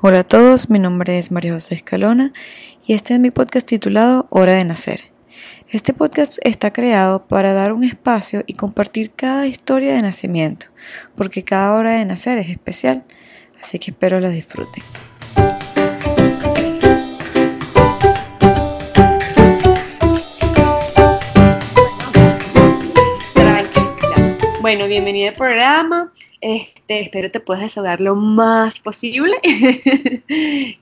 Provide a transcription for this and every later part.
Hola a todos, mi nombre es María José Escalona y este es mi podcast titulado Hora de Nacer. Este podcast está creado para dar un espacio y compartir cada historia de nacimiento, porque cada hora de nacer es especial, así que espero la disfruten. Bueno, bienvenida al programa. Este, espero te puedas desahogar lo más posible,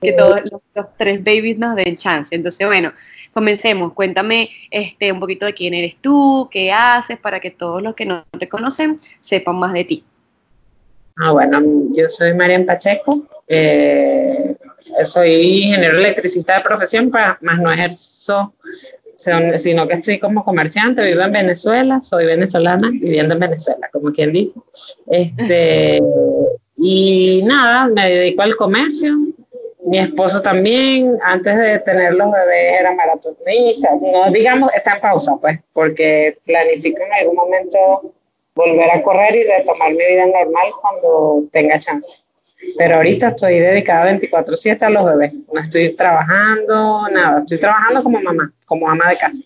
que todos los, tres babies nos den chance. Entonces, bueno, comencemos. Cuéntame este, un poquito de quién eres tú, qué haces, para que todos los que no te conocen sepan más de ti. Ah, bueno, yo soy Marian Pacheco, eh, soy ingeniero electricista de profesión, más no ejerzo sino que estoy como comerciante, vivo en Venezuela, soy venezolana, viviendo en Venezuela, como quien dice. Este, y nada, me dedico al comercio. Mi esposo también, antes de tener los bebés, era maratonista. No digamos, está en pausa, pues, porque planifico en algún momento volver a correr y retomar mi vida normal cuando tenga chance. Pero ahorita estoy dedicada 24/7 a los bebés. No estoy trabajando, nada. Estoy trabajando como mamá, como ama de casa.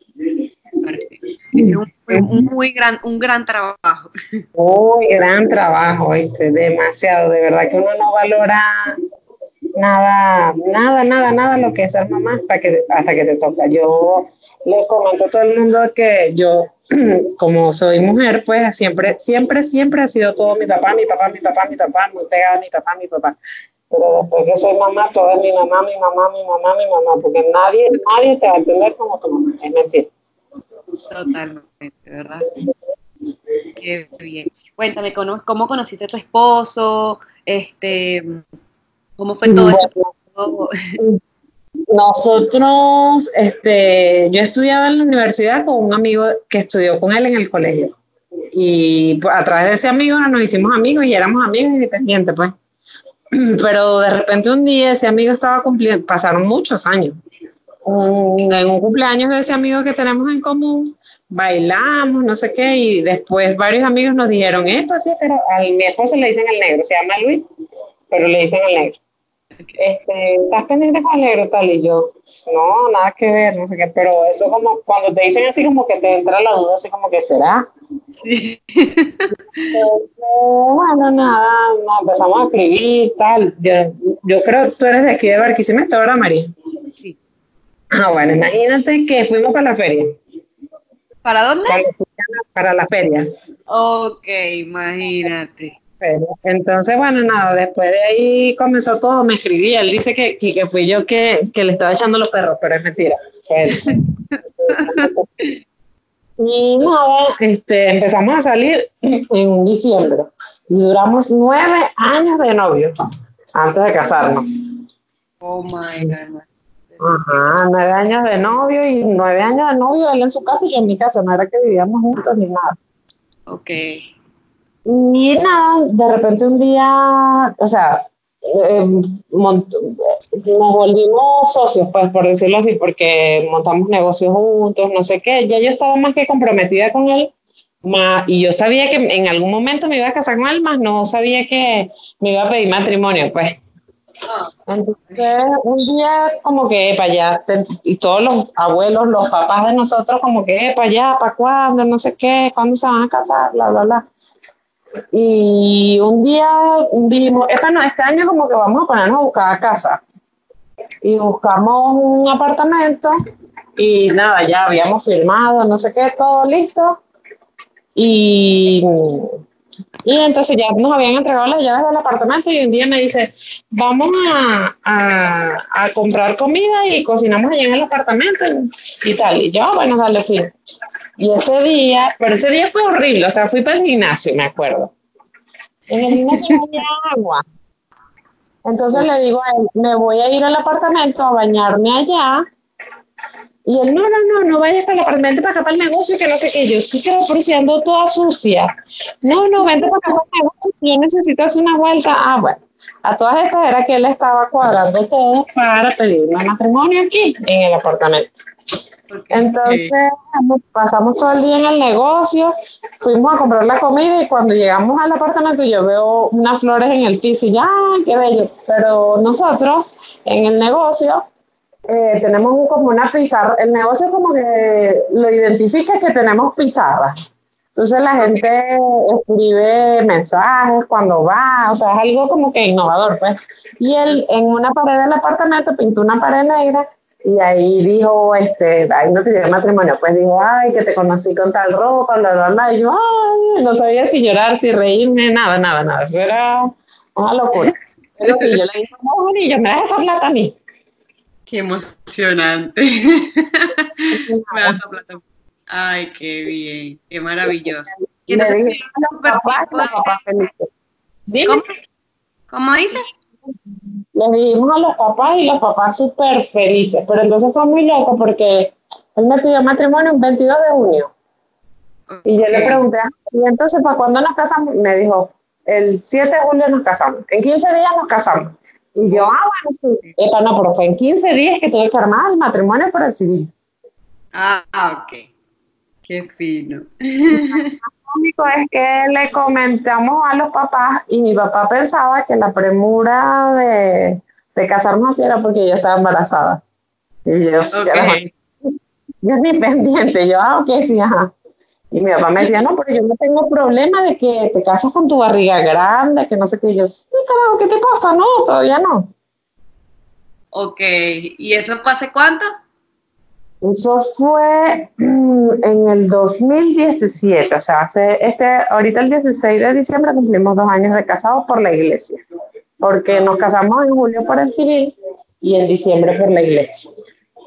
Es un, muy gran, un gran trabajo. Muy gran trabajo, ¿viste? demasiado. De verdad que uno no valora nada, nada, nada, nada lo que es ser mamá hasta que, hasta que te toca. Yo le comento a todo el mundo que yo, como soy mujer, pues siempre, siempre, siempre ha sido todo mi papá, mi papá, mi papá, mi papá, muy pegada mi papá, mi papá. Pero después que soy mamá, todo es mi mamá, mi mamá, mi mamá, mi mamá, porque nadie, nadie te va a entender como tu mamá, es mentira. Totalmente, ¿verdad? Qué bien. Cuéntame, ¿cómo conociste a tu esposo? Este, ¿Cómo fue todo eso? Nosotros, este, yo estudiaba en la universidad con un amigo que estudió con él en el colegio. Y a través de ese amigo nos hicimos amigos y éramos amigos independientes, pues. Pero de repente un día ese amigo estaba cumpliendo, pasaron muchos años. en un cumpleaños de ese amigo que tenemos en común, bailamos, no sé qué, y después varios amigos nos dijeron, esto así, pero a mi esposo le dicen el negro, se llama Luis, pero le dicen el negro este, ¿estás pendiente con el negro tal? Y yo, no, nada que ver, no sé qué, pero eso como cuando te dicen así como que te entra la duda, así como que será. Sí. bueno, nada, nos empezamos a escribir, tal. Yo, yo creo que tú eres de aquí de Barquisimeto, ¿verdad, María? Sí. Ah, bueno, imagínate que fuimos para la feria. ¿Para dónde? Para, para la feria. Ok, imagínate. Entonces, bueno, nada, después de ahí comenzó todo, me escribía, él dice que, que, fui yo que, que, le estaba echando los perros, pero es mentira. y nada, este, empezamos a salir en diciembre y duramos nueve años de novio antes de casarnos. Oh my God. Ajá, nueve años de novio y nueve años de novio, él en su casa y yo en mi casa, no era que vivíamos juntos ni nada. Ok. Y nada, de repente un día, o sea, eh, nos volvimos socios, pues por decirlo así, porque montamos negocios juntos, no sé qué. Ya yo estaba más que comprometida con él, más, y yo sabía que en algún momento me iba a casar con él, más no sabía que me iba a pedir matrimonio, pues. Entonces, un día como que para allá, y todos los abuelos, los papás de nosotros, como que para allá, para cuándo, no sé qué, cuándo se van a casar, bla, bla, bla. Y un día dijimos, no, este año como que vamos a ponernos a buscar casa. Y buscamos un apartamento y nada, ya habíamos firmado, no sé qué, todo listo. Y, y entonces ya nos habían entregado las llaves del apartamento y un día me dice, vamos a, a, a comprar comida y cocinamos allá en el apartamento y, tal. Y yo, ah, bueno, dale, fin. Y ese día, pero ese día fue horrible, o sea, fui para el gimnasio, me acuerdo. En el gimnasio no había agua. Entonces le digo a él, me voy a ir al apartamento a bañarme allá. Y él, no, no, no, no vayas para el apartamento para acá para el negocio, que no sé qué. Yo sí que si ando toda sucia. No, no, vente para acá para el negocio, yo necesito hacer una vuelta. Ah, bueno. A todas estas era que él estaba cuadrando todo para pedirme matrimonio aquí en el apartamento. Entonces pasamos todo el día en el negocio, fuimos a comprar la comida y cuando llegamos al apartamento yo veo unas flores en el piso y ya, qué bello. Pero nosotros en el negocio eh, tenemos como una pizarra, el negocio como que lo identifica que tenemos pizarras. Entonces la gente escribe mensajes cuando va, o sea, es algo como que innovador, pues. Y él en una pared del apartamento pintó una pared negra y ahí dijo, este, ahí no tenía matrimonio, pues dijo, ay, que te conocí con tal ropa, bla, bla, bla. Y yo, ay, no sabía si llorar, si reírme, nada, nada, nada. Eso era una locura. Pero que yo le dije, no, yo me das esa plata a mí. Qué emocionante. me das esa plata. Ay, qué bien, qué maravilloso. Y entonces, ¿Cómo? ¿Cómo dices? Le dijimos a los papás y los papás súper felices, pero entonces fue muy loco porque él me pidió matrimonio el 22 de junio. Y yo le pregunté, ah, ¿y entonces para cuándo nos casamos? Me dijo, el 7 de julio nos casamos, en 15 días nos casamos. Y yo, ah, bueno, sí. no, pero fue en 15 días que tuve que armar el matrimonio por el civil. Ah, ok. Qué fino. Lo único es que le comentamos a los papás y mi papá pensaba que la premura de, de casarnos así era porque ella estaba embarazada. Y yo, yo ni pendiente, yo, ah, ok, sí, ajá. Y mi papá me decía, no, pero yo no tengo problema de que te casas con tu barriga grande, que no sé qué. yo, sí, carajo, ¿qué te pasa? No, todavía no. Ok, ¿y eso fue hace cuánto? Eso fue mm, en el 2017, o sea, hace este, ahorita el 16 de diciembre cumplimos dos años de casados por la iglesia, porque nos casamos en julio por el civil y en diciembre por la iglesia.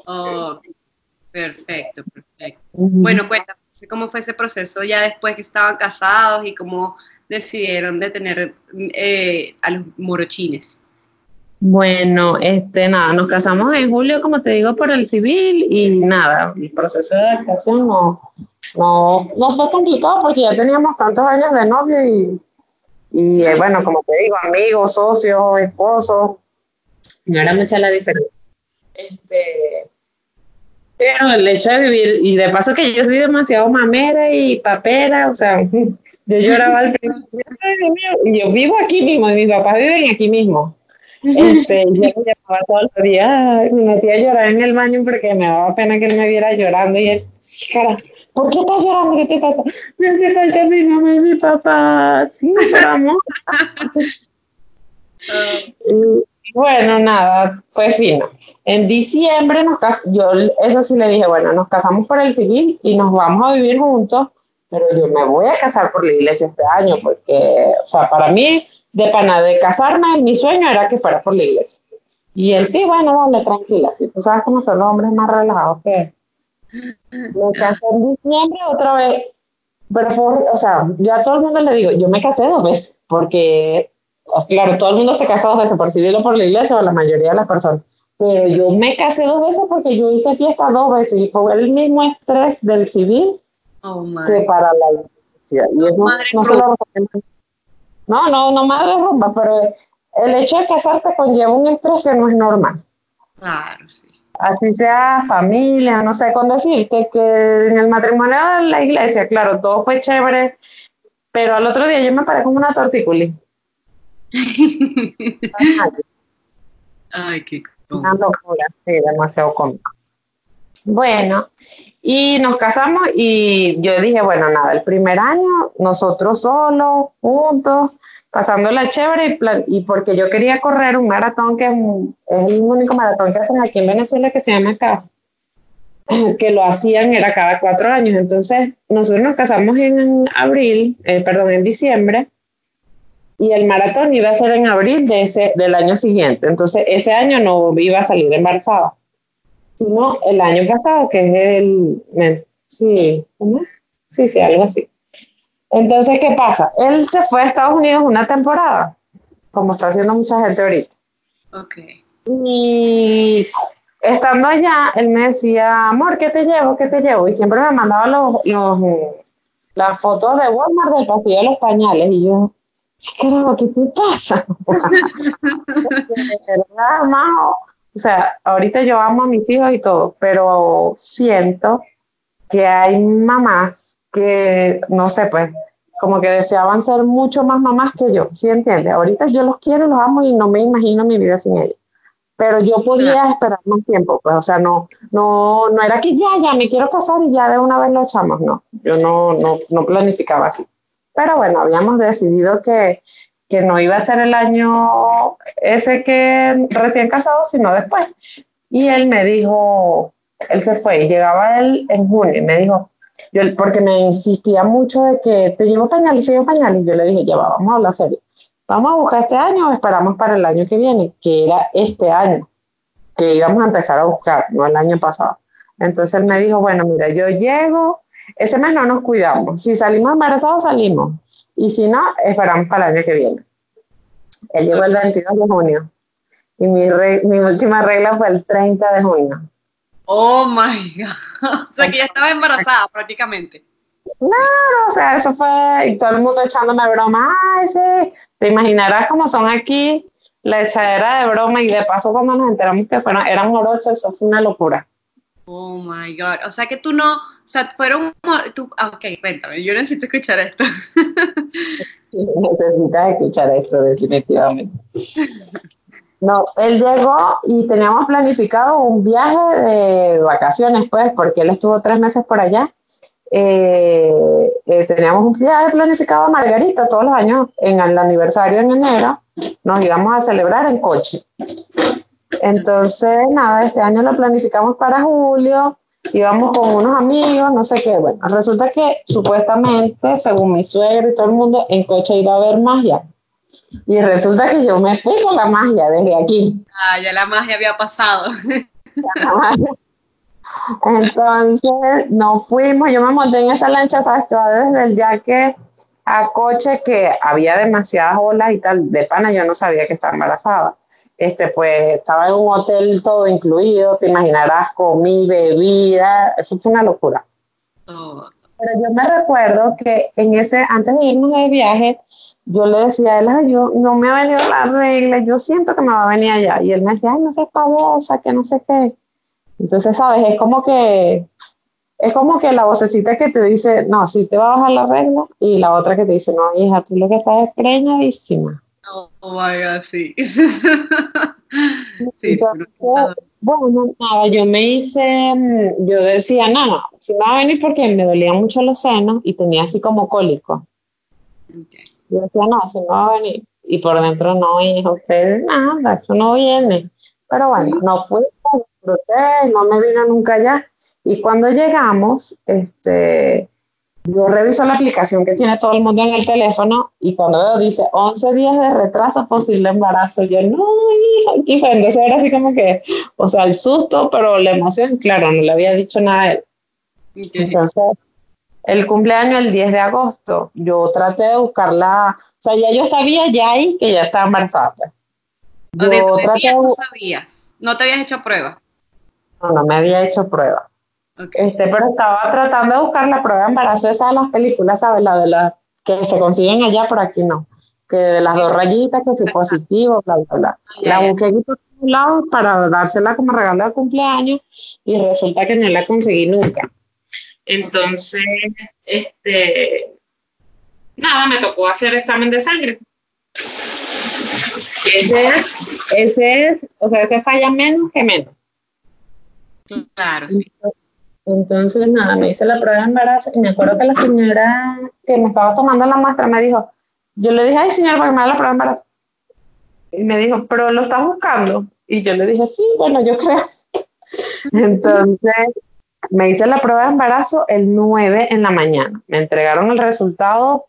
Oh, perfecto, perfecto. Bueno, cuéntame, ¿cómo fue ese proceso ya después que estaban casados y cómo decidieron de tener eh, a los morochines? Bueno, este, nada, nos casamos en julio, como te digo, por el civil y nada, el proceso de adaptación no, no, fue complicado porque ya teníamos tantos años de novio y, y eh, bueno, como te digo, amigos, socios, esposos, no era mucha la diferencia. Este, pero el hecho de vivir, y de paso que yo soy demasiado mamera y papera, o sea, yo lloraba al principio, y yo vivo aquí mismo, y mis papás viven aquí mismo. Este, yo me llamaba todos los días, me metía a llorar en el baño porque me daba pena que él me viera llorando y él, cara, ¿por qué estás llorando? ¿Qué te pasa? Me hace falta mi mamá y mi papá, sí, pero amor. y, bueno, nada, fue fino. En diciembre nos yo eso sí le dije, bueno, nos casamos por el civil y nos vamos a vivir juntos, pero yo me voy a casar por la iglesia este año porque, o sea, para mí de pana de casarme, mi sueño era que fuera por la iglesia. Y él, sí, bueno, vale, tranquila, si tú sabes cómo son los hombres más relajados que me casé en diciembre otra vez, pero fue, o sea, yo a todo el mundo le digo, yo me casé dos veces, porque, claro, todo el mundo se casa dos veces, por civil o por la iglesia, o la mayoría de las personas, pero yo me casé dos veces porque yo hice fiesta dos veces, y fue el mismo estrés del civil oh, que para la iglesia. Y eso no se lo no, no, no madre rumba, pero el hecho de casarte conlleva un estrés que no es normal. Claro, sí. Así sea familia, no sé con decirte que en el matrimonio de la iglesia, claro, todo fue chévere, pero al otro día yo me paré como una tortícula. Ay, qué Una locura, sí, demasiado cómico. Bueno, y nos casamos y yo dije, bueno, nada, el primer año nosotros solos, juntos, pasándola chévere y, porque yo quería correr un maratón que es, el único maratón que hacen aquí en Venezuela que se llama CAF, que lo hacían era cada cuatro años. Entonces nosotros nos casamos en abril, eh, perdón, en diciembre y el maratón iba a ser en abril de ese, del año siguiente. Entonces ese año no iba a salir embarazada sino el año pasado, que es el, sí, Sí, sí, algo así. Entonces, ¿qué pasa? Él se fue a Estados Unidos una temporada, como está haciendo mucha gente ahorita. Ok. Y estando allá, él me decía, amor, ¿qué te llevo? ¿Qué te llevo? Y siempre me mandaba los, los, las fotos de Walmart del pasillo de los pañales. Y yo, ¿qué carajo? ¿Qué te pasa? ¿Verdad, majo? O sea, ahorita yo amo a mis hijos y todo, pero siento que hay mamás que, no sé, pues, como que deseaban ser mucho más mamás que yo, ¿sí entiendes? Ahorita yo los quiero, los amo y no me imagino mi vida sin ellos. Pero yo podía esperar más tiempo, pues, o sea, no, no, no era que ya, ya me quiero casar y ya de una vez lo echamos, no, yo no, no, no planificaba así. Pero bueno, habíamos decidido que, que no iba a ser el año ese que recién casado, sino después. Y él me dijo, él se fue llegaba él en junio y me dijo, yo, porque me insistía mucho de que te llevo pañales, te llevo pañales. Y yo le dije, ya va, vamos a hablar serio. Vamos a buscar este año o esperamos para el año que viene, que era este año, que íbamos a empezar a buscar, no el año pasado. Entonces él me dijo, bueno, mira, yo llego, ese mes no nos cuidamos. Si salimos embarazados, salimos. Y si no, esperamos para el año que viene. Él llegó el 22 de junio. Y mi, mi última regla fue el 30 de junio. Oh my God. O sea que ya estaba embarazada prácticamente. Claro, o sea, eso fue, y todo el mundo echándome broma, ay, sí, te imaginarás cómo son aquí la echadera de broma y de paso cuando nos enteramos que fueron, eran morochos, eso fue una locura. Oh my God, o sea que tú no, sea, fueron, tú, ah, ok, cuéntame, yo necesito escuchar esto. Necesitas escuchar esto, definitivamente. No, él llegó y teníamos planificado un viaje de vacaciones, pues, porque él estuvo tres meses por allá. Eh, eh, teníamos un viaje planificado a Margarita todos los años, en el aniversario en enero, nos íbamos a celebrar en coche. Entonces, nada, este año lo planificamos para julio, íbamos con unos amigos, no sé qué. Bueno, resulta que supuestamente, según mi suegro y todo el mundo, en coche iba a haber magia. Y resulta que yo me fui con la magia desde aquí. Ah, ya la magia había pasado. Entonces nos fuimos, yo me monté en esa lancha, sabes que va desde el yaque a coche, que había demasiadas olas y tal, de pana yo no sabía que estaba embarazada. Este, pues estaba en un hotel todo incluido, te imaginarás, comí, bebida, eso fue una locura. Pero yo me recuerdo que en ese, antes de irnos de viaje, yo le decía a él, yo no me ha venido la regla, yo siento que me va a venir allá. Y él me decía, ay, no seas pavosa, que no sé qué. Entonces, ¿sabes? Es como que, es como que la vocecita que te dice, no, sí te va a bajar la regla, y la otra que te dice, no, hija, tú lo que estás es preñadísima. Oh, my God, sí. sí bueno, nada, yo me hice, mm, yo decía, no, no, si me va a venir porque me dolían mucho los senos y tenía así como cólico. Yo decía, no, si no va a venir. Y por dentro no, hijo, usted nada, eso no viene. Pero bueno, no fui, no me vino nunca ya. Y cuando llegamos, este, yo reviso la aplicación que tiene todo el mundo en el teléfono y cuando veo dice 11 días de retraso posible embarazo, yo no, aquí fue. Entonces era así como que, o sea, el susto, pero la emoción, claro, no le había dicho nada a él. Entonces, el cumpleaños el 10 de agosto, yo traté de buscarla, o sea, ya yo sabía ya ahí que ya estaba embarazada. Pues. Yo no sabías, no te habías hecho prueba. No, no me había hecho prueba. Este, pero estaba tratando de buscar la prueba de embarazo esa de las películas, ¿sabes? La de las que se consiguen allá, por aquí no. Que de las dos rayitas, que si positivo, bla, bla, bla. Ah, la busqué aquí por todos lados para dársela como regalo de cumpleaños y resulta que no la conseguí nunca. Entonces, este, nada, me tocó hacer examen de sangre. Ese es, ese es, o sea, ese falla menos que menos. Claro, sí. Entonces, nada, me hice la prueba de embarazo y me acuerdo que la señora que me estaba tomando la muestra me dijo, yo le dije, ay señor, para que me la prueba de embarazo. Y me dijo, pero lo estás buscando. Y yo le dije, sí, bueno, yo creo. Entonces, me hice la prueba de embarazo el 9 en la mañana. Me entregaron el resultado,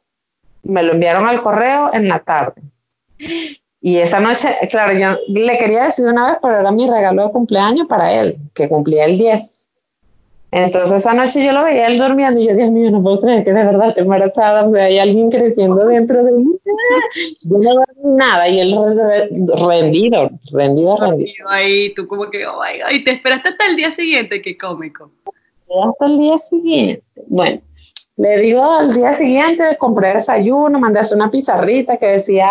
me lo enviaron al correo en la tarde. Y esa noche, claro, yo le quería decir una vez, pero era mi regalo de cumpleaños para él, que cumplía el 10. Entonces esa noche yo lo veía él durmiendo y yo, Dios mío, no puedo creer que de verdad estoy embarazada, o sea, hay alguien creciendo dentro de mí. Yo no veo nada y él rendido, rendido, rendido. Ahí tú como que, oh my y te esperaste hasta el día siguiente, qué cómico. Hasta el día siguiente. Bueno, Le digo al día siguiente, compré desayuno, mandé a hacer una pizarrita que decía,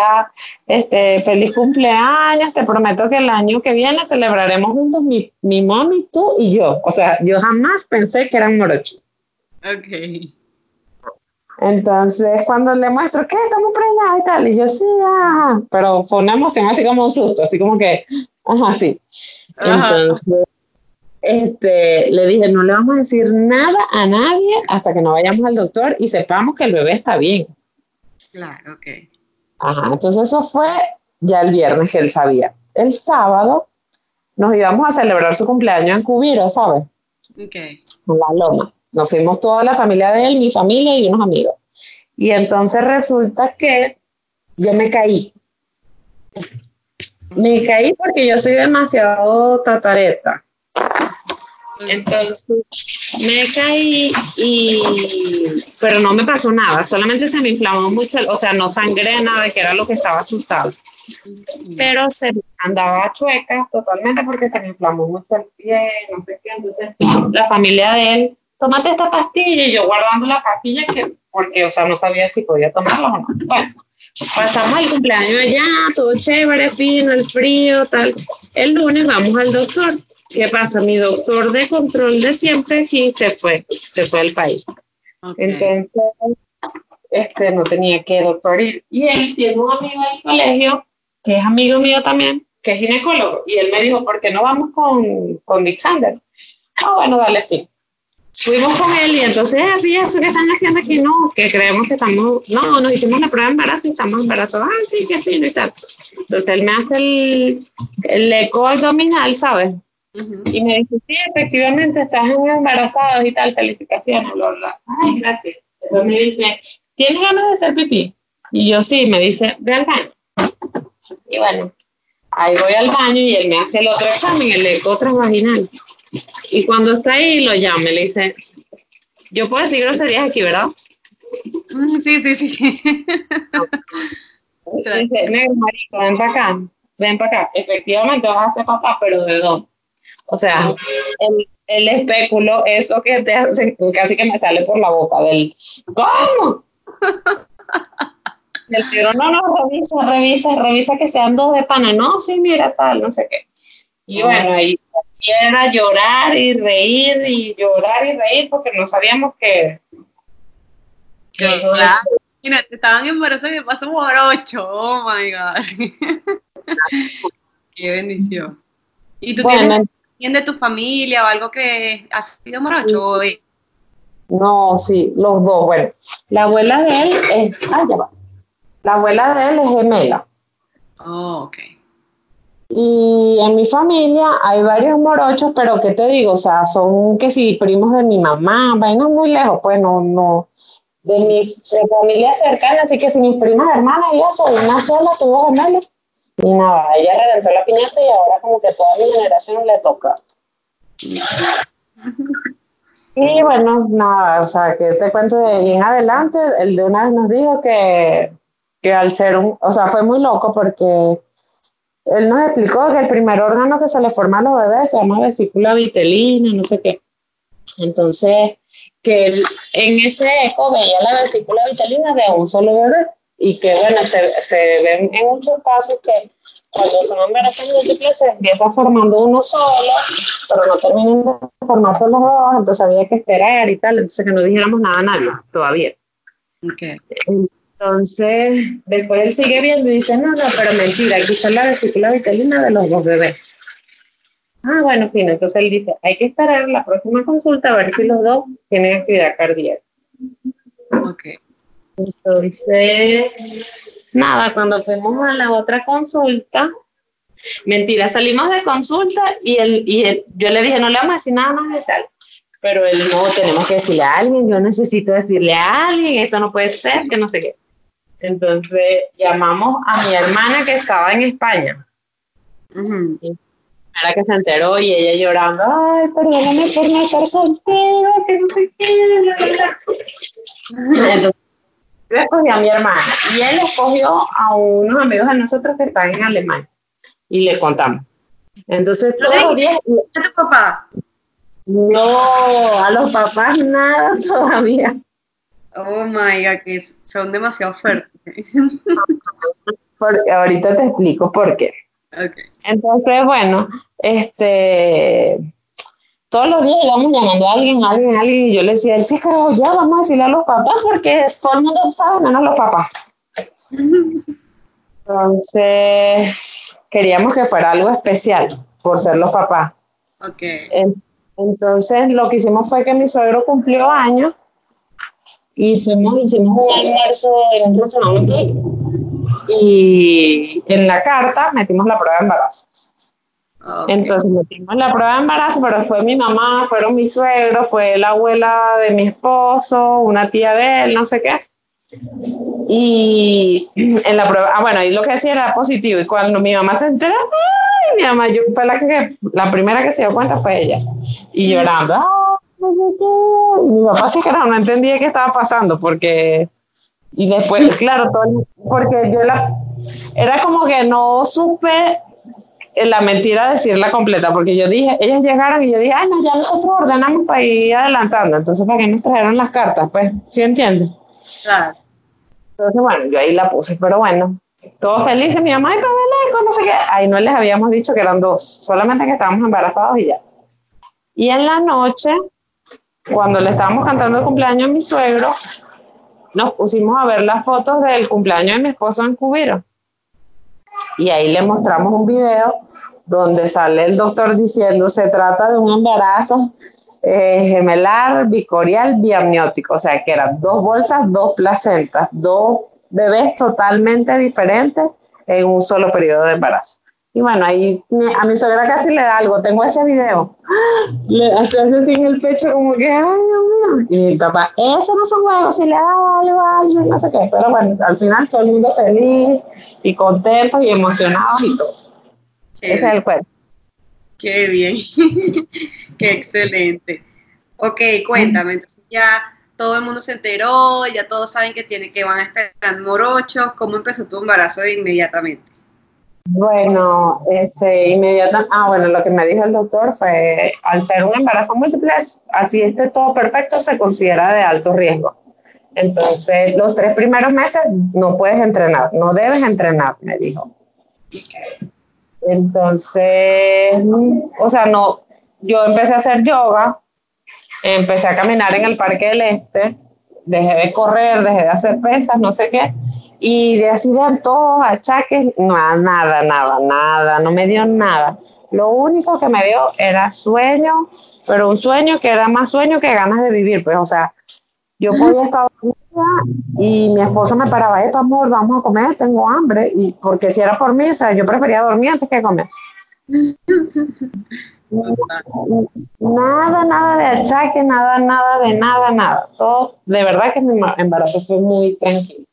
este, feliz cumpleaños, te prometo que el año que viene celebraremos juntos mi, mi mami, tú y yo. O sea, yo jamás pensé que eran morochos. Ok. Entonces, cuando le muestro, ¿qué? Estamos preñadas y tal. Y yo, sí, ajá. Pero fue una emoción así como un susto, así como que, ajá, sí. Entonces, este, le dije, no le vamos a decir nada a nadie hasta que no vayamos al doctor y sepamos que el bebé está bien. Claro, ok. Ajá, entonces eso fue ya el viernes que él sabía. El sábado nos íbamos a celebrar su cumpleaños en Cubiro, ¿sabes? Ok. En la loma. Nos fuimos toda la familia de él, mi familia y unos amigos. Y entonces resulta que yo me caí. Me caí porque yo soy demasiado tatareta. Entonces me caí y, pero no me pasó nada, solamente se me inflamó mucho, o sea, no sangré nada, que era lo que estaba asustado. Pero se andaba chueca totalmente porque se me inflamó mucho el pie, no sé qué. Entonces la familia de él, tómate esta pastilla y yo guardando la pastilla que, porque, o sea, no sabía si podía tomarla o no. Bueno, pasamos el cumpleaños allá, todo chévere, fino, el frío, tal. El lunes vamos al doctor ¿Qué pasa? Mi doctor de control de siempre aquí se fue, se fue al país. Entonces, este, no tenía que doctor ir. Y él tiene un amigo del colegio, que es amigo mío también, que es ginecólogo. Y él me dijo, ¿por qué no vamos con, con Dick Sander? Ah, bueno, dale, sí. Fuimos con él y entonces, ¿y eso que están haciendo aquí? No, que creemos que estamos, no, nos hicimos la prueba de embarazo y estamos embarazados. Ah, sí, que sí, y tal. Entonces él me hace el, el eco abdominal, ¿sabes? Y me dice, sí, efectivamente estás embarazada y tal, felicitaciones, bla, bla. Ay, gracias. Entonces me dice, ¿tienes ganas de hacer pipí? Y yo sí, me dice, ve al baño. Y bueno, ahí voy al baño y él me hace el otro examen, el eco transvaginal. Y cuando está ahí, lo llama le dice, yo puedo decir groserías aquí, ¿verdad? Mm, sí, sí, sí. dice, negro, marico, ven para acá, ven para acá. Efectivamente vas a ser papá, pero ¿de dónde? O sea, el, el espéculo, eso que te hace, casi que me sale por la boca del, ¿cómo? El tiro, no, no, revisa, revisa, revisa que sean dos de pana. No, sí, mira, tal, no sé qué. Y bueno, ahí era llorar y reír y llorar y reír porque no sabíamos que... que eso Mira, te estaban embarazados y me pasó por ocho. Oh my God. Qué bendición. ¿Y tú tienes de tu familia o algo que ha sido morocho? No, sí, los dos. Bueno, la abuela de él es. Ah, ya va. La abuela de él es gemela. Oh, ok. Y en mi familia hay varios morochos, pero ¿qué te digo? O sea, son que si primos de mi mamá, vaina muy lejos, pues no, no, de mi familia cercana, así que si mis primas hermanas y eso, una sola tuvo gemelos. Y nada, ella reventó la piñata y ahora como que toda mi generación le toca. Y bueno, nada, o sea, que te cuento de ahí en adelante, el de una vez nos dijo que, que al ser un, o sea, fue muy loco porque él nos explicó que el primer órgano que se le forma a los bebés se llama vesícula vitelina, no sé qué. Entonces, que él, en ese eco veía la vesícula vitelina de un solo bebé y que bueno, se, se ven en muchos casos que cuando son embarazos múltiples se empieza formando uno solo, pero no terminan de formarse los dos, entonces había que esperar y tal, entonces que no dijéramos nada a nadie todavía. Okay. Entonces, después él sigue viendo y dice, no, no, pero mentira, aquí está la vesícula vitalina de los dos bebés. Ah, bueno, fin, entonces él dice, hay que esperar la próxima consulta a ver si los dos tienen actividad cardíaca. Ok. Entonces, nada, cuando fuimos a la otra consulta, mentira, salimos de consulta y, él, y yo le dije, no le vamos a decir nada más de tal. Pero él, no, tenemos que decirle a alguien, yo necesito decirle a alguien, esto no puede ser, que no sé qué. Entonces llamamos a mi hermana que estaba en España. Para que se enteró y ella llorando, ay, perdóname por no estar contigo, que no sé qué, Entonces, yo escogí a mi hermana y él escogió a unos amigos de nosotros que están en Alemania y le contamos. Entonces, todos los días. ¿A tu papá? No, a los papás nada todavía. Oh my god, que son demasiado fuertes. Porque ahorita te explico por qué. Okay. Entonces, bueno, este, todos los días íbamos llamando a alguien, a alguien, a alguien, y yo le decía, sí, pero ya vamos a decirle a los papás porque todo el mundo sabe, menos los papás. Entonces, queríamos que fuera algo especial por ser los papás. Ok. Entonces, lo que hicimos fue que mi suegro cumplió años y fuimos, hicimos un almuerzo en un restaurante y en la carta metimos la prueba de embarazo. Entonces metimos la prueba de embarazo, pero fue mi mamá, fueron mis suegros, fue la abuela de mi esposo, una tía de él, no sé qué. Y en la prueba, ah, bueno, y lo que decía era positivo. Y cuando mi mamá se enteró, ay, mi mamá yo, fue la que, la primera que se dio cuenta fue ella. Y llorando, y mi papá sí que no, no entendía qué estaba pasando, porque, y después, claro, todo, porque yo la, era como que no supe la mentira decirla completa, porque yo dije, ellos llegaron y yo dije, ay, no, ya nosotros ordenamos para ir adelantando, entonces, ¿para qué nos trajeron las cartas? Pues, ¿sí entiendes? Claro. Entonces, bueno, yo ahí la puse, pero bueno, todos felices, mi mamá, y para no sé qué, ahí no les habíamos dicho que eran dos, solamente que estábamos embarazados y ya. Y en la noche, cuando le estábamos cantando el cumpleaños a mi suegro, nos pusimos a ver las fotos del cumpleaños de mi esposo en Cubiro y ahí le mostramos un video donde sale el doctor diciendo se trata de un embarazo eh, gemelar, bicorial, biamniótico, o sea que eran dos bolsas, dos placentas, dos bebés totalmente diferentes en un solo periodo de embarazo. Y bueno, ahí a mi suegra casi le da algo. Tengo ese video. Le hace así en el pecho como que, ay, Dios mío. Y mi papá, eso no son juegos, si le da algo a alguien, no sé qué. Pero bueno, al final todo el mundo feliz y contento y emocionado y todo. ese es el cuento. Qué bien. qué excelente. Ok, cuéntame. Entonces ya todo el mundo se enteró, ya todos saben que tiene que van a esperar morochos. ¿Cómo empezó tu embarazo de inmediatamente? Bueno, este, inmediatamente, ah, bueno, lo que me dijo el doctor fue, al ser un embarazo múltiple, así esté todo perfecto, se considera de alto riesgo. Entonces, los tres primeros meses no puedes entrenar, no debes entrenar, me dijo. Entonces, o sea, no, yo empecé a hacer yoga, empecé a caminar en el Parque del Este, dejé de correr, dejé de hacer pesas, no sé qué, y de así de todos achaques, no, nada, nada, nada, no me dio nada. Lo único que me dio era sueño, pero un sueño que era más sueño que ganas de vivir, pues, o sea, yo podía estar dormida y mi esposo me paraba, esto amor, vamos a comer, tengo hambre, y porque si era por mí, o sea, yo prefería dormir antes que comer. Nada, nada de achaque, nada, nada de nada, nada. Todo, de verdad que mi embarazo fue muy tranquilo.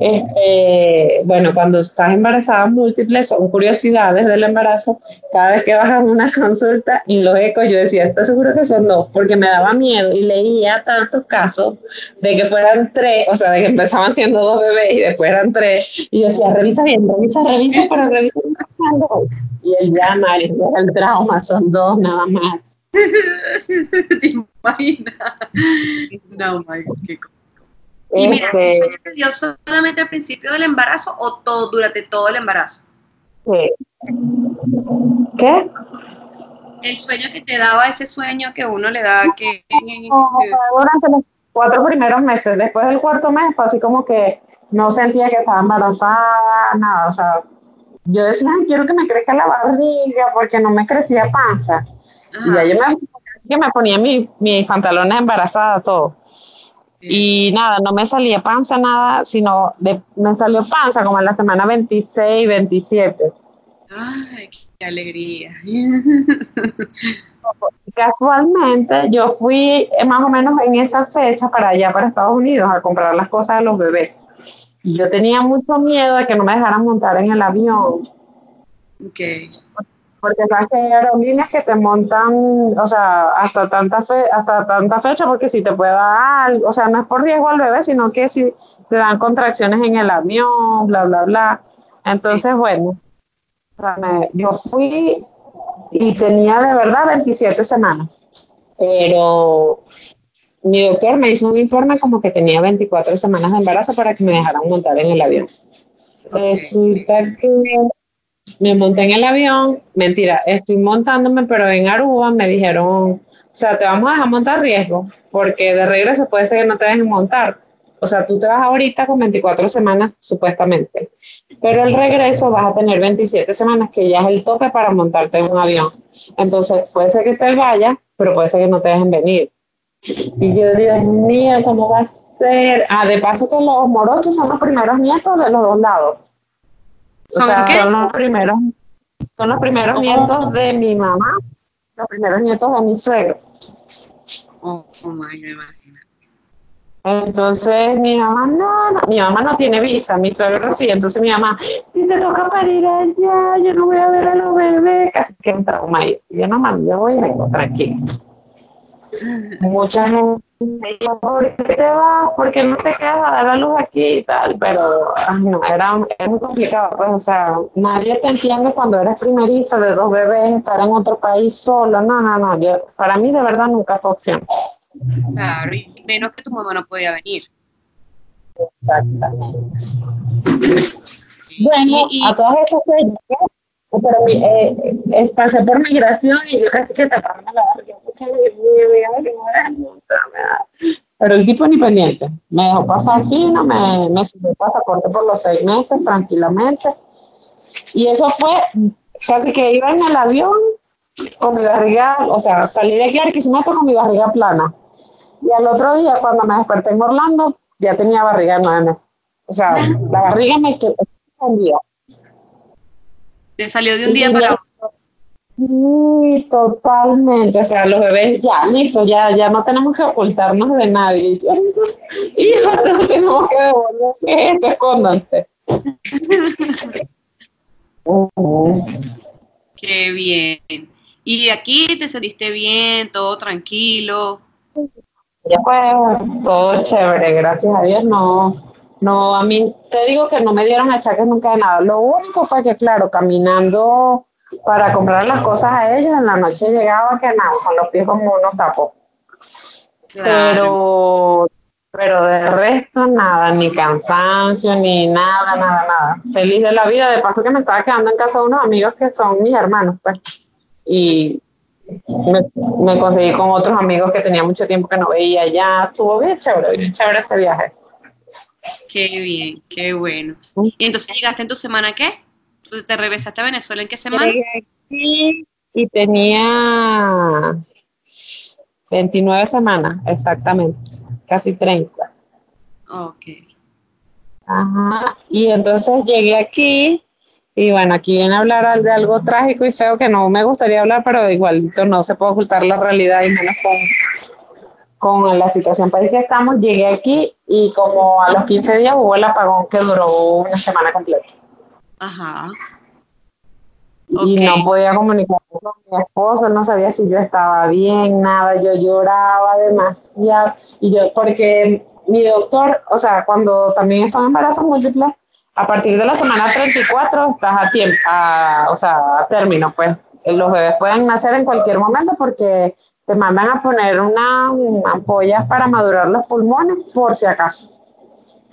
Este, bueno, cuando estás embarazada múltiples, son curiosidades del embarazo. Cada vez que vas a una consulta y los ecos, yo decía, ¿estás seguro que son dos? Porque me daba miedo y leía tantos casos de que fueran tres, o sea, de que empezaban siendo dos bebés y después eran tres. Y yo decía, revisa bien, revisa, revisa, pero revisa. Y él ya, Mari, el trauma, son dos nada más. ¿Te imaginas? No, my qué y mira, ¿el sueño te dio solamente al principio del embarazo o todo durante todo el embarazo? ¿Qué? El sueño que te daba ese sueño que uno le da que... durante los cuatro primeros meses, después del cuarto mes fue así como que no sentía que estaba embarazada, nada, o sea, yo decía, quiero que me crezca la barriga porque no me crecía panza. Y ya yo me, me ponía mis mi pantalones embarazada, todo. Y nada, no me salía panza nada, sino de, me salió panza como en la semana 26, 27. Ay, qué alegría. Casualmente yo fui más o menos en esa fecha para allá, para Estados Unidos, a comprar las cosas de los bebés. Y yo tenía mucho miedo de que no me dejaran montar en el avión. Okay porque sabes que hay aerolíneas que te montan, o sea, hasta tanta, fe, hasta tanta fecha, porque si te puede dar algo, o sea, no es por riesgo al bebé, sino que si te dan contracciones en el avión, bla, bla, bla. Entonces, bueno, yo fui y tenía de verdad 27 semanas, pero mi doctor me hizo un informe como que tenía 24 semanas de embarazo para que me dejaran montar en el avión. Resulta que me monté en el avión, mentira, estoy montándome, pero en Aruba me dijeron, o sea, te vamos a dejar montar riesgo, porque de regreso puede ser que no te dejen montar. O sea, tú te vas ahorita con 24 semanas, supuestamente, pero el regreso vas a tener 27 semanas, que ya es el tope para montarte en un avión. Entonces, puede ser que te vayas, pero puede ser que no te dejen venir. Y yo, Dios mío, ¿cómo va a ser? Ah, de paso que los morochos son los primeros nietos de los dos lados. O sea, son los primeros, son los primeros nietos de mi mamá, los primeros nietos de mi suegro. Oh, oh my, me imagino. Entonces mi mamá no, no, mi mamá no tiene visa, mi suegro sí, entonces mi mamá, si te toca parir allá, yo no voy a ver a los bebés, casi que un trauma. Yo no mami, yo voy y vengo tranquila. Mucha gente me dijo, ¿por qué te vas? ¿Por qué no te quedas a dar la luz aquí y tal? Pero ay, no, era, era muy complicado, pues, o sea, nadie te entiende cuando eres primeriza de dos bebés, estar en otro país solo, no, no, no, yo, para mí de verdad nunca fue opción. Claro, y menos que tu mamá no podía venir. Exactamente. Bueno, Y- y- a todas estas pero mi- eh, eh, pasé por migración y yo casi que taparme la barriga. Pero el tipo ni pendiente. Me dejó pasar aquí, no me, me el pasaporte por los seis meses tranquilamente. Y eso fue casi que iba en el avión con mi barriga, o sea, salí de aquí a Barquisimeto con mi barriga plana. Y al otro día, cuando me desperté en Orlando, ya tenía barriga de nueve meses. O sea, la barriga me quedó. Te salió de un día para otro. Sí, totalmente. O sea, los bebés ya, listo, ya, ya no tenemos que ocultarnos de nadie. Hijos, no tenemos que devolver. ¿Qué es esto? Escóndanse. Ujú. Qué bien. Y aquí te sentiste bien, todo tranquilo. Ya fue todo chévere, gracias a Dios. No, no, a mí te digo que no me dieron achaques nunca de nada. Lo único fue que, claro, caminando para comprar las cosas a ellos, en la noche llegaba que nada, con los pies como unos sapos. Claro. Pero, pero de resto nada, ni cansancio, ni nada, nada, nada. Feliz de la vida. De paso que me estaba quedando en casa de unos amigos que son mis hermanos, pues. Y me, me conseguí con otros amigos que tenía mucho tiempo que no veía ya. Estuvo bien chévere, bien chévere ese viaje. Qué bien, qué bueno. ¿Y entonces llegaste en tu semana qué? ¿Tú ¿Te regresaste a Venezuela en qué semana? Llegué aquí y tenía 29 semanas, exactamente, casi 30. Ok. Ajá. Y entonces llegué aquí y bueno, aquí viene a hablar de algo trágico y feo que no me gustaría hablar, pero igualito no se puede ocultar la realidad y menos con, con la situación país que estamos. Llegué aquí y como a los 15 días hubo el apagón que duró una semana completa. Ajá. y Ok. no podía comunicarme con mi esposo, él no sabía si yo estaba bien, nada, yo lloraba demasiado, y yo, porque mi doctor, o sea, cuando también estaba embarazo múltiple, a partir de la semana 34 estás a tiempo, a- o sea, a término, pues, los bebés pueden nacer en cualquier momento porque te mandan a poner una, una ampolla para madurar los pulmones por si acaso.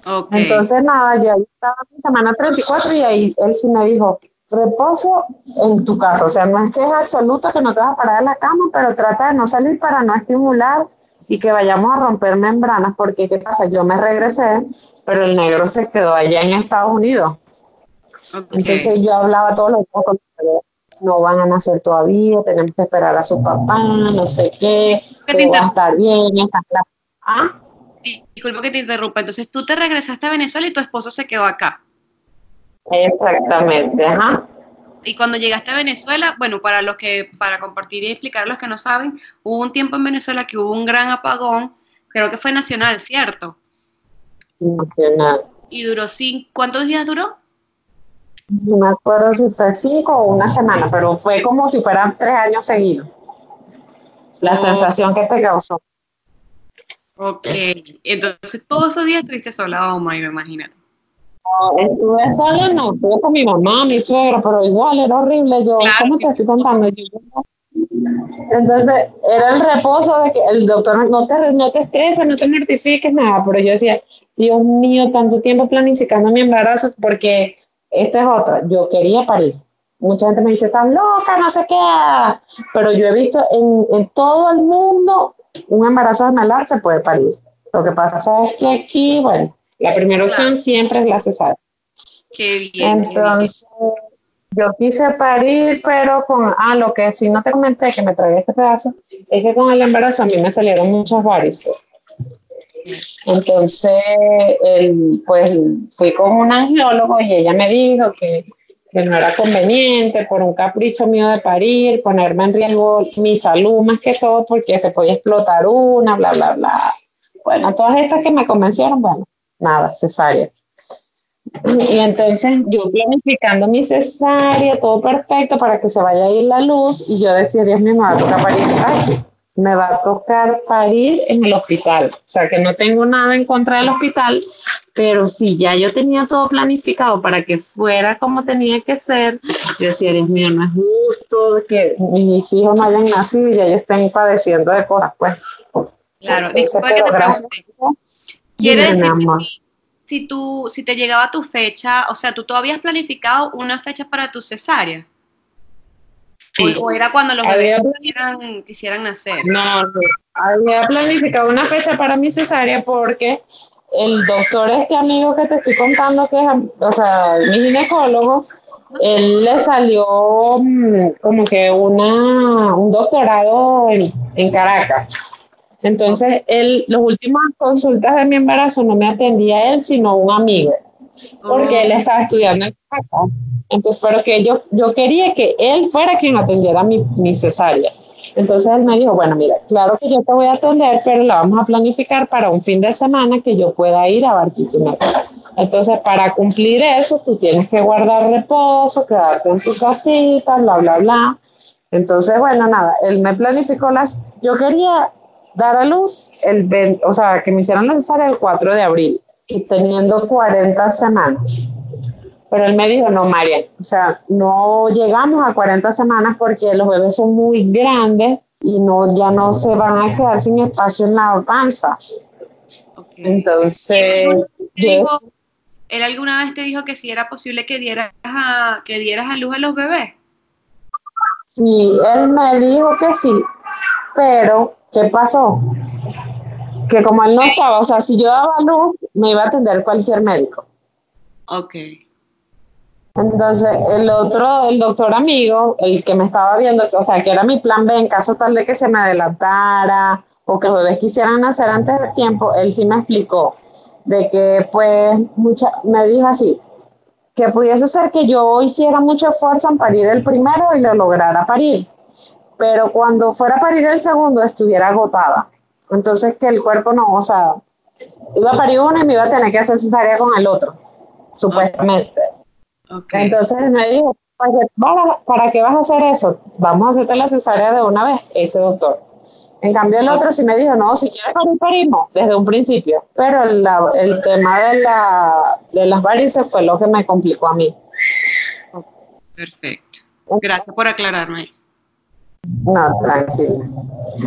Ok. Entonces, nada, yo ahí estaba en semana 34 y ahí él sí me dijo, reposo en tu casa. O sea, no es que es absoluto que no te vas a parar de la cama, pero trata de no salir para no estimular y que vayamos a romper membranas, porque ¿qué pasa? Yo me regresé, pero el negro se quedó allá en Estados Unidos. ok. Entonces yo hablaba todos los días con él, no van a nacer todavía, tenemos que esperar a su papá, no sé qué, Que va a interrumpa. estar bien, está claro. ¿Ah? Disculpa que te interrumpa. Entonces tú te regresaste a Venezuela y tu esposo se quedó acá. Exactamente, ajá. Y cuando llegaste a Venezuela, bueno, para los que, para compartir y explicar a los que no saben, hubo un tiempo en Venezuela que hubo un gran apagón, creo que fue nacional, ¿cierto? Nacional. Y duró cinco, ¿cuántos días duró? No me acuerdo si fue cinco o una semana, pero fue como si fueran tres años seguidos. La Oh. sensación que te causó. Ok. Entonces todos esos días estuviste sola, oh my, me imagino. No, estuve sola, no, estuve con mi mamá, mi suegra, pero igual era horrible. Yo, Claro, ¿cómo sí. te estoy contando? Yo, Entonces, era el reposo de que el doctor no te, no te estreses, no te mortifiques, nada, pero yo decía, Dios mío, tanto tiempo planificando mi embarazo, porque esta es otra, yo quería parir. Mucha gente me dice, estás loca, no sé qué, pero yo he visto en, en todo el mundo un embarazo de melar se puede parir. Lo que pasa es que aquí, bueno, la primera opción siempre es la cesárea. Qué bien. Entonces, yo quise parir, pero con, ah, lo que sí no te comenté que me tragué este pedazo, es que con el embarazo a mí me salieron muchas varices. Entonces, pues fui con un angiólogo y ella me dijo que, que, no era conveniente por un capricho mío de parir, ponerme en riesgo mi salud más que todo porque se podía explotar una, bla, bla, bla. Bueno, todas estas que me convencieron, bueno, nada, cesárea. Y entonces yo planificando mi cesárea, todo perfecto para que se vaya a ir la luz, y yo decía, Dios mío, me va a tocar parir. Me va a tocar parir en el hospital. O sea, que no tengo nada en contra del hospital, pero si ya yo tenía todo planificado para que fuera como tenía que ser, yo decía, Dios mío, no es justo que mis hijos no hayan nacido y ya estén padeciendo de cosas, pues. Claro, disculpa que te pregunte. ¿Quiere decir si tú, si te llegaba tu fecha, o sea, tú todavía has planificado una fecha para tu cesárea? Sí. O, era cuando los bebés quisieran, quisieran, nacer? No, no, había planificado una fecha para mi cesárea porque el doctor, este amigo que te estoy contando, que es, o sea, mi ginecólogo, él le salió mm, como que una, un doctorado en, en Caracas. Entonces, él, las últimas consultas de mi embarazo no me atendía él, sino un amigo, porque él estaba estudiando en Caracas. Entonces, pero que yo, yo quería que él fuera quien atendiera mi, mi cesárea. Entonces él me dijo, bueno, mira, claro que yo te voy a atender, pero la vamos a planificar para un fin de semana que yo pueda ir a Barquisimeto. Entonces, para cumplir eso, tú tienes que guardar reposo, quedarte en tu casita, bla, bla, bla. Entonces, bueno, nada, él me planificó las... Yo quería dar a luz, el o sea, que me hicieron cesárea el 4 de abril, y teniendo 40 semanas. Pero él me dijo, no, María, o sea, no llegamos a 40 semanas porque los bebés son muy grandes y no, ya no se van a quedar sin espacio en la panza. Entonces, ¿Él alguna vez te dijo que si era posible que dieras a, que dieras a luz a los bebés? Sí, él me dijo que sí, pero ¿qué pasó? Que como él no estaba, o sea, si yo daba luz, me iba a atender cualquier médico. Ok. Entonces, el otro, el doctor amigo, el que me estaba viendo, o sea, que era mi plan B en caso tal de que se me adelantara o que los bebés quisieran nacer antes del tiempo, él sí me explicó de que, pues, mucha, me dijo así, que pudiese ser que yo hiciera mucho esfuerzo en parir el primero y lo lograra parir, pero cuando fuera a parir el segundo estuviera agotada. Entonces, que el cuerpo no, o sea, iba a parir uno y me iba a tener que hacer cesárea con el otro, supuestamente. Entonces me dijo, ¿para qué vas a hacer eso? Vamos a hacerte la cesárea de una vez, ese doctor. En cambio, el otro sí me dijo, no, si quieres parir, parimos, desde un principio. Pero el tema de, la, de las varices fue lo que me complicó a mí. Perfecto. Gracias por aclararme No, tranquilo.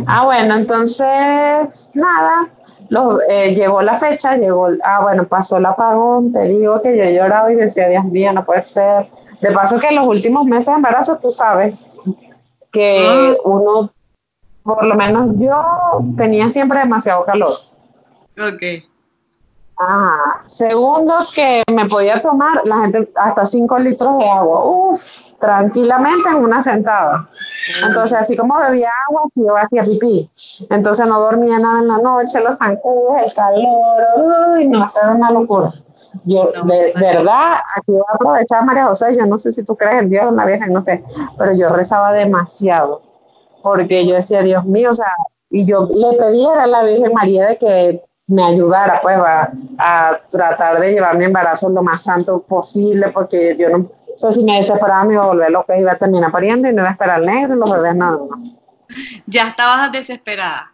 Ah, bueno, entonces, nada, eh, llegó la fecha, llegó, ah, bueno, pasó el apagón, te digo que yo he llorado y decía, Dios mío, no puede ser. De paso que en los últimos meses de embarazo, tú sabes que ah. uno, por lo menos yo, tenía siempre demasiado calor. Ok. Ah, segundo, que me podía tomar la gente hasta 5 litros de agua. Uf, tranquilamente en una sentada. Entonces, así como bebía agua, yo hacía pipí. Entonces no dormía nada en la noche, los zancudos, el calor, uy, no, era una locura. Yo, de verdad, aquí voy a aprovechar María José, yo no sé si tú crees en Dios o en la Virgen, no sé, pero yo rezaba demasiado, porque yo decía, Dios mío, o sea, y yo le pedía a la Virgen María de que me ayudara, pues, a, a tratar de llevar mi embarazo lo más santo posible, porque yo no, sea, si me desesperaba me iba a volver loca, iba a terminar pariendo y no iba a esperar negro y los bebés no, Ya estabas desesperada.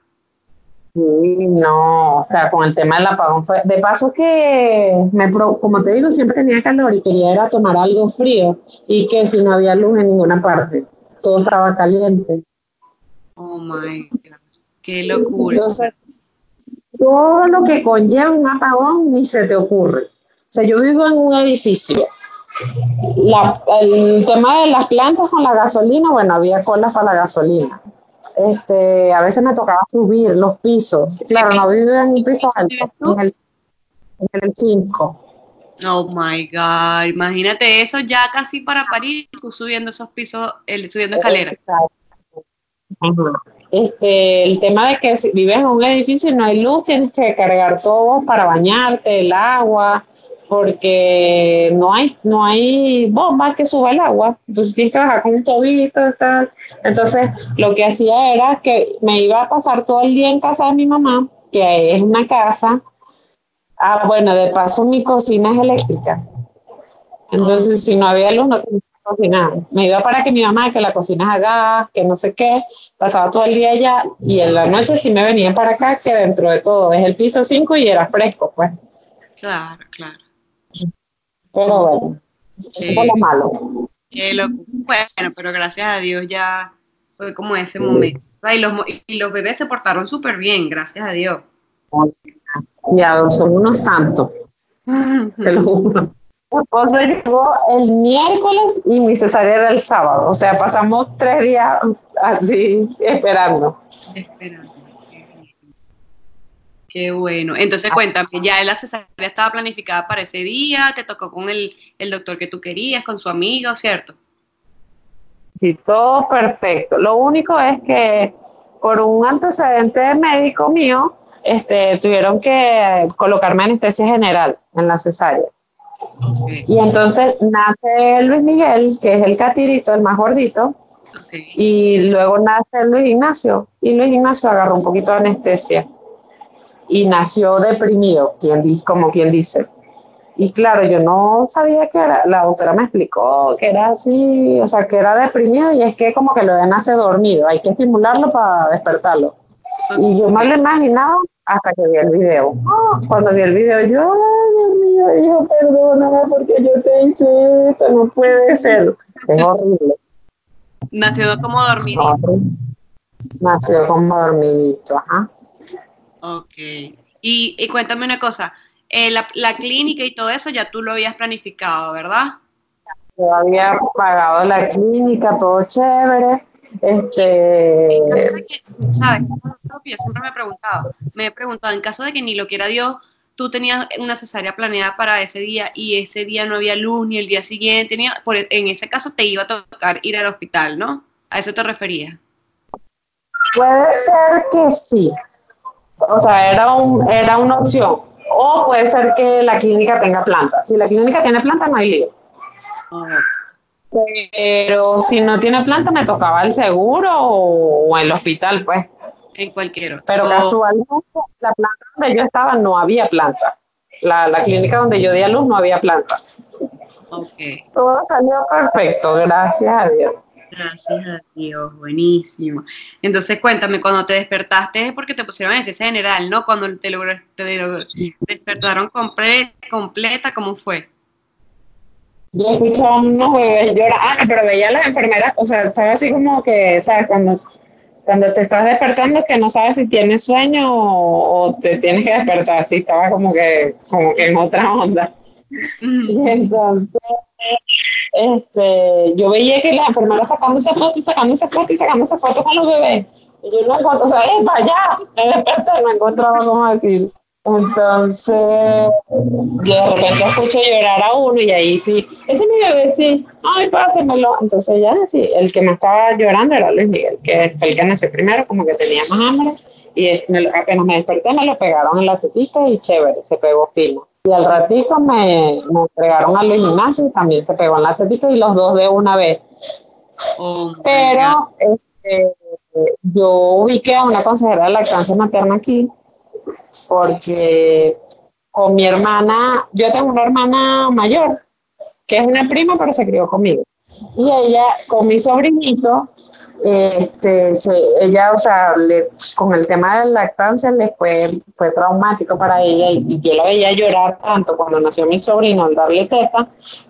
Sí, no, o sea, con el tema del apagón fue, de paso que, me, como te digo, siempre tenía calor y quería ir a tomar algo frío y que si no había luz en ninguna parte, todo estaba caliente. Oh my God. Qué locura. Entonces, todo lo que conlleva un apagón ni se te ocurre. O sea, yo vivo en un edificio. La- el tema de las plantas con la gasolina, bueno, había colas para la gasolina. Este, a veces me tocaba subir los pisos. Claro, no vivo en un piso alto, en el, en el 5. Oh my God. Imagínate eso ya casi para París, tú subiendo esos pisos, el, subiendo escaleras. Este, el tema de que si vives en un edificio y no hay luz, tienes que cargar todo para bañarte, el agua, porque no hay, no hay bomba que suba el agua. Entonces tienes que bajar con un tobito, tal. Entonces, lo que hacía era que me iba a pasar todo el día en casa de mi mamá, que es una casa. Ah, bueno, de paso mi cocina es eléctrica. Entonces, si no había luz, no tenía que cocinar. Me iba para que mi mamá, que la cocina es gas, que no sé qué, pasaba todo el día allá y en la noche sí me venían para acá, que dentro de todo es el piso 5 y era fresco, pues. Claro, claro. Pero bueno, eso fue lo malo. Qué locura. Bueno, pero gracias a Dios ya fue como ese momento. Y los, y los bebés se portaron súper bien, gracias a Dios. Ya, son unos santos, te lo juro. Mi esposo llegó el miércoles y mi cesárea era el sábado. O sea, pasamos tres días así esperando. Esperando. Qué bueno. Entonces cuéntame, ya la cesárea estaba planificada para ese día, te tocó con el, el doctor que tú querías, con su amigo, ¿cierto? Sí, todo perfecto. Lo único es que por un antecedente médico mío, este, tuvieron que colocarme anestesia general en la cesárea. Y entonces nace Luis Miguel, que es el catirito, el más gordito, y luego nace Luis Ignacio, y Luis Ignacio agarró un poquito de anestesia y nació deprimido, quien dice, como quien dice. Y claro, yo no sabía que era, la doctora me explicó que era así, o sea, que era deprimido y es que como que lo ven nace dormido, hay que estimularlo para despertarlo. Y yo me lo imaginaba hasta que vi el video. Cuando vi el video, yo, ay, Dios mío, hijo, perdóname porque yo te hice esto, no puede ser. Es horrible. Nació como dormido. horrible. Nació como dormidito, ajá. Ok. Y, y cuéntame una cosa, eh, la, la clínica y todo eso ya tú lo habías planificado, ¿verdad? Yo había pagado la clínica, todo chévere. Este, En caso de que, ¿sabes? Yo siempre me he preguntado. Me he preguntado, en caso de que ni lo quiera Dios, tú tenías una cesárea planeada para ese día y ese día no había luz ni el día siguiente, ni, por, en ese caso te iba a tocar ir al hospital, ¿no? ¿A eso te referías? puede ser que sí. O sea, era, un, era una opción. O puede ser que la clínica tenga planta. Si la clínica tiene planta, no hay lío. Pero si no tiene planta, me tocaba el seguro o, o el hospital, pues. En cualquier Pero Oh, casualmente, la planta donde yo estaba no había planta. La, la clínica donde yo di a luz no había planta. Ok, Todo salió perfecto, gracias a Dios. Gracias a Dios, buenísimo. Entonces cuéntame, cuando te despertaste es porque te pusieron anestesia general, ¿no? Cuando te, lo, te lo despertaron comple- completa, ¿cómo fue? Yo escuchaba unos bebés llorar. Ah, pero veía a las enfermeras, o sea, estaba así como que, ¿sabes? Cuando, cuando te estás despertando que no sabes si tienes sueño o, o te tienes que despertar, así estaba como que, como que en otra onda. Y entonces, este, yo veía que las enfermeras sacándose fotos y sacándose fotos y sacándose fotos con los bebés. Y yo no encontraba, o sea, ¡eh, vaya! Me desperté, no encontraba cómo decir. Entonces, yo de repente escucho llorar a uno y ahí sí, ese es mi bebé, sí, ay, pásenmelo. Entonces ya sí, el que más estaba llorando era Luis Miguel, que fue el que nació primero, como que tenía más hambre, y es- me lo- apenas me desperté me lo pegaron en la tetita y chévere, se pegó firme. Y al ratito me, me entregaron a Luis Ignacio y también se pegó en la tetita y los dos de una vez. Oh. Pero este, yo ubiqué a una consejera de lactancia materna aquí porque con mi hermana, yo tengo una hermana mayor que es una prima pero se crió conmigo. Y ella con mi sobrinito este, ella, o sea, con el tema de la lactancia le fue, fue traumático para ella y, yo la veía llorar tanto cuando nació mi sobrino al darle teta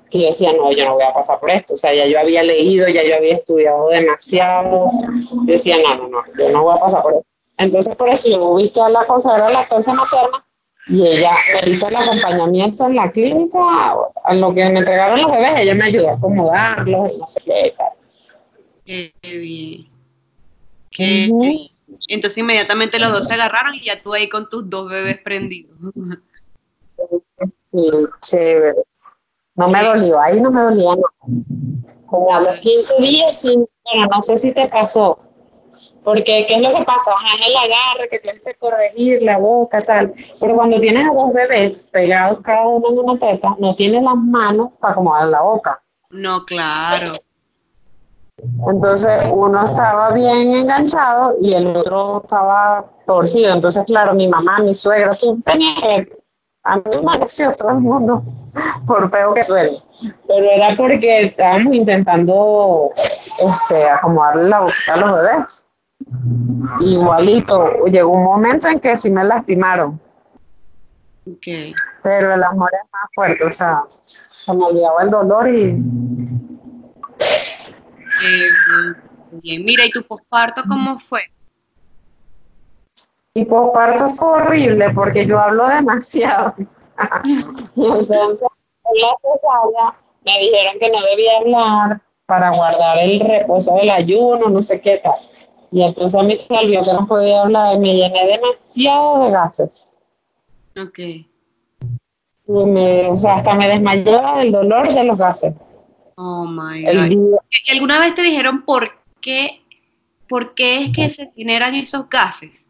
que yo decía, no, yo no voy a pasar por esto. O sea, ya yo había leído, ya yo había estudiado demasiado. Decía, no, no, no, yo no voy a pasar por esto. Entonces, por eso yo ubiqué a la consejera de lactancia materna y ella me hizo el acompañamiento en la clínica, a lo que me entregaron los bebés, ella me ayudó a acomodarlos, no sé qué. Qué bien. Qué bien. Entonces inmediatamente los dos se agarraron y ya tú ahí con tus dos bebés prendidos. Sí, chévere. No me dolió, ahí no me dolía nada. Como a los 15 días, sí, bueno, no sé si te pasó, porque, ¿qué es lo que pasa? Ajá, el agarre, que tienes que corregir la boca, tal. Pero cuando tienes a dos bebés pegados cada uno en una teta, no tienes las manos para acomodar la boca. No, claro. Entonces, uno estaba bien enganchado y el otro estaba torcido. Entonces, claro, mi mamá, mi suegra, tú tenías. A mí me pareció todo el mundo por feo que suene. Pero era porque estábamos intentando este, acomodarle la boca a los bebés. Igualito, llegó un momento en que sí me lastimaron. Okay. Pero el amor es más fuerte, o sea, se me olvidaba el dolor y... bien. Mira, ¿y tu posparto cómo fue? Mi posparto fue horrible porque yo hablo demasiado. y entonces, en la cesárea me dijeron que no debía hablar para guardar el reposo del ayuno, no sé qué tal. Y entonces a mí se olvidó que no podía hablar y me llené demasiado de gases. Ok. Y me, o sea, hasta me desmayaba del dolor de los gases. Oh my God. ¿Y alguna vez te dijeron por qué, por qué es que se generan esos gases?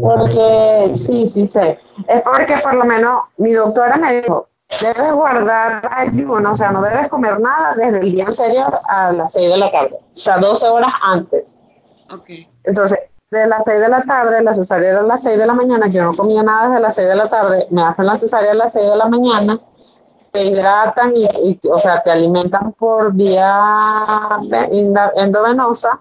Porque, sí, sí sé. Es porque por lo menos mi doctora me dijo, debes guardar ayuno, o sea, no debes comer nada desde el día anterior a las 6 de la tarde, o sea, 12 horas antes. Entonces, de las 6 de la tarde, la cesárea era a las 6 de la mañana, yo no comía nada desde las 6 de la tarde, me hacen la cesárea a las 6 de la mañana, te hidratan y, o sea, te alimentan por vía endovenosa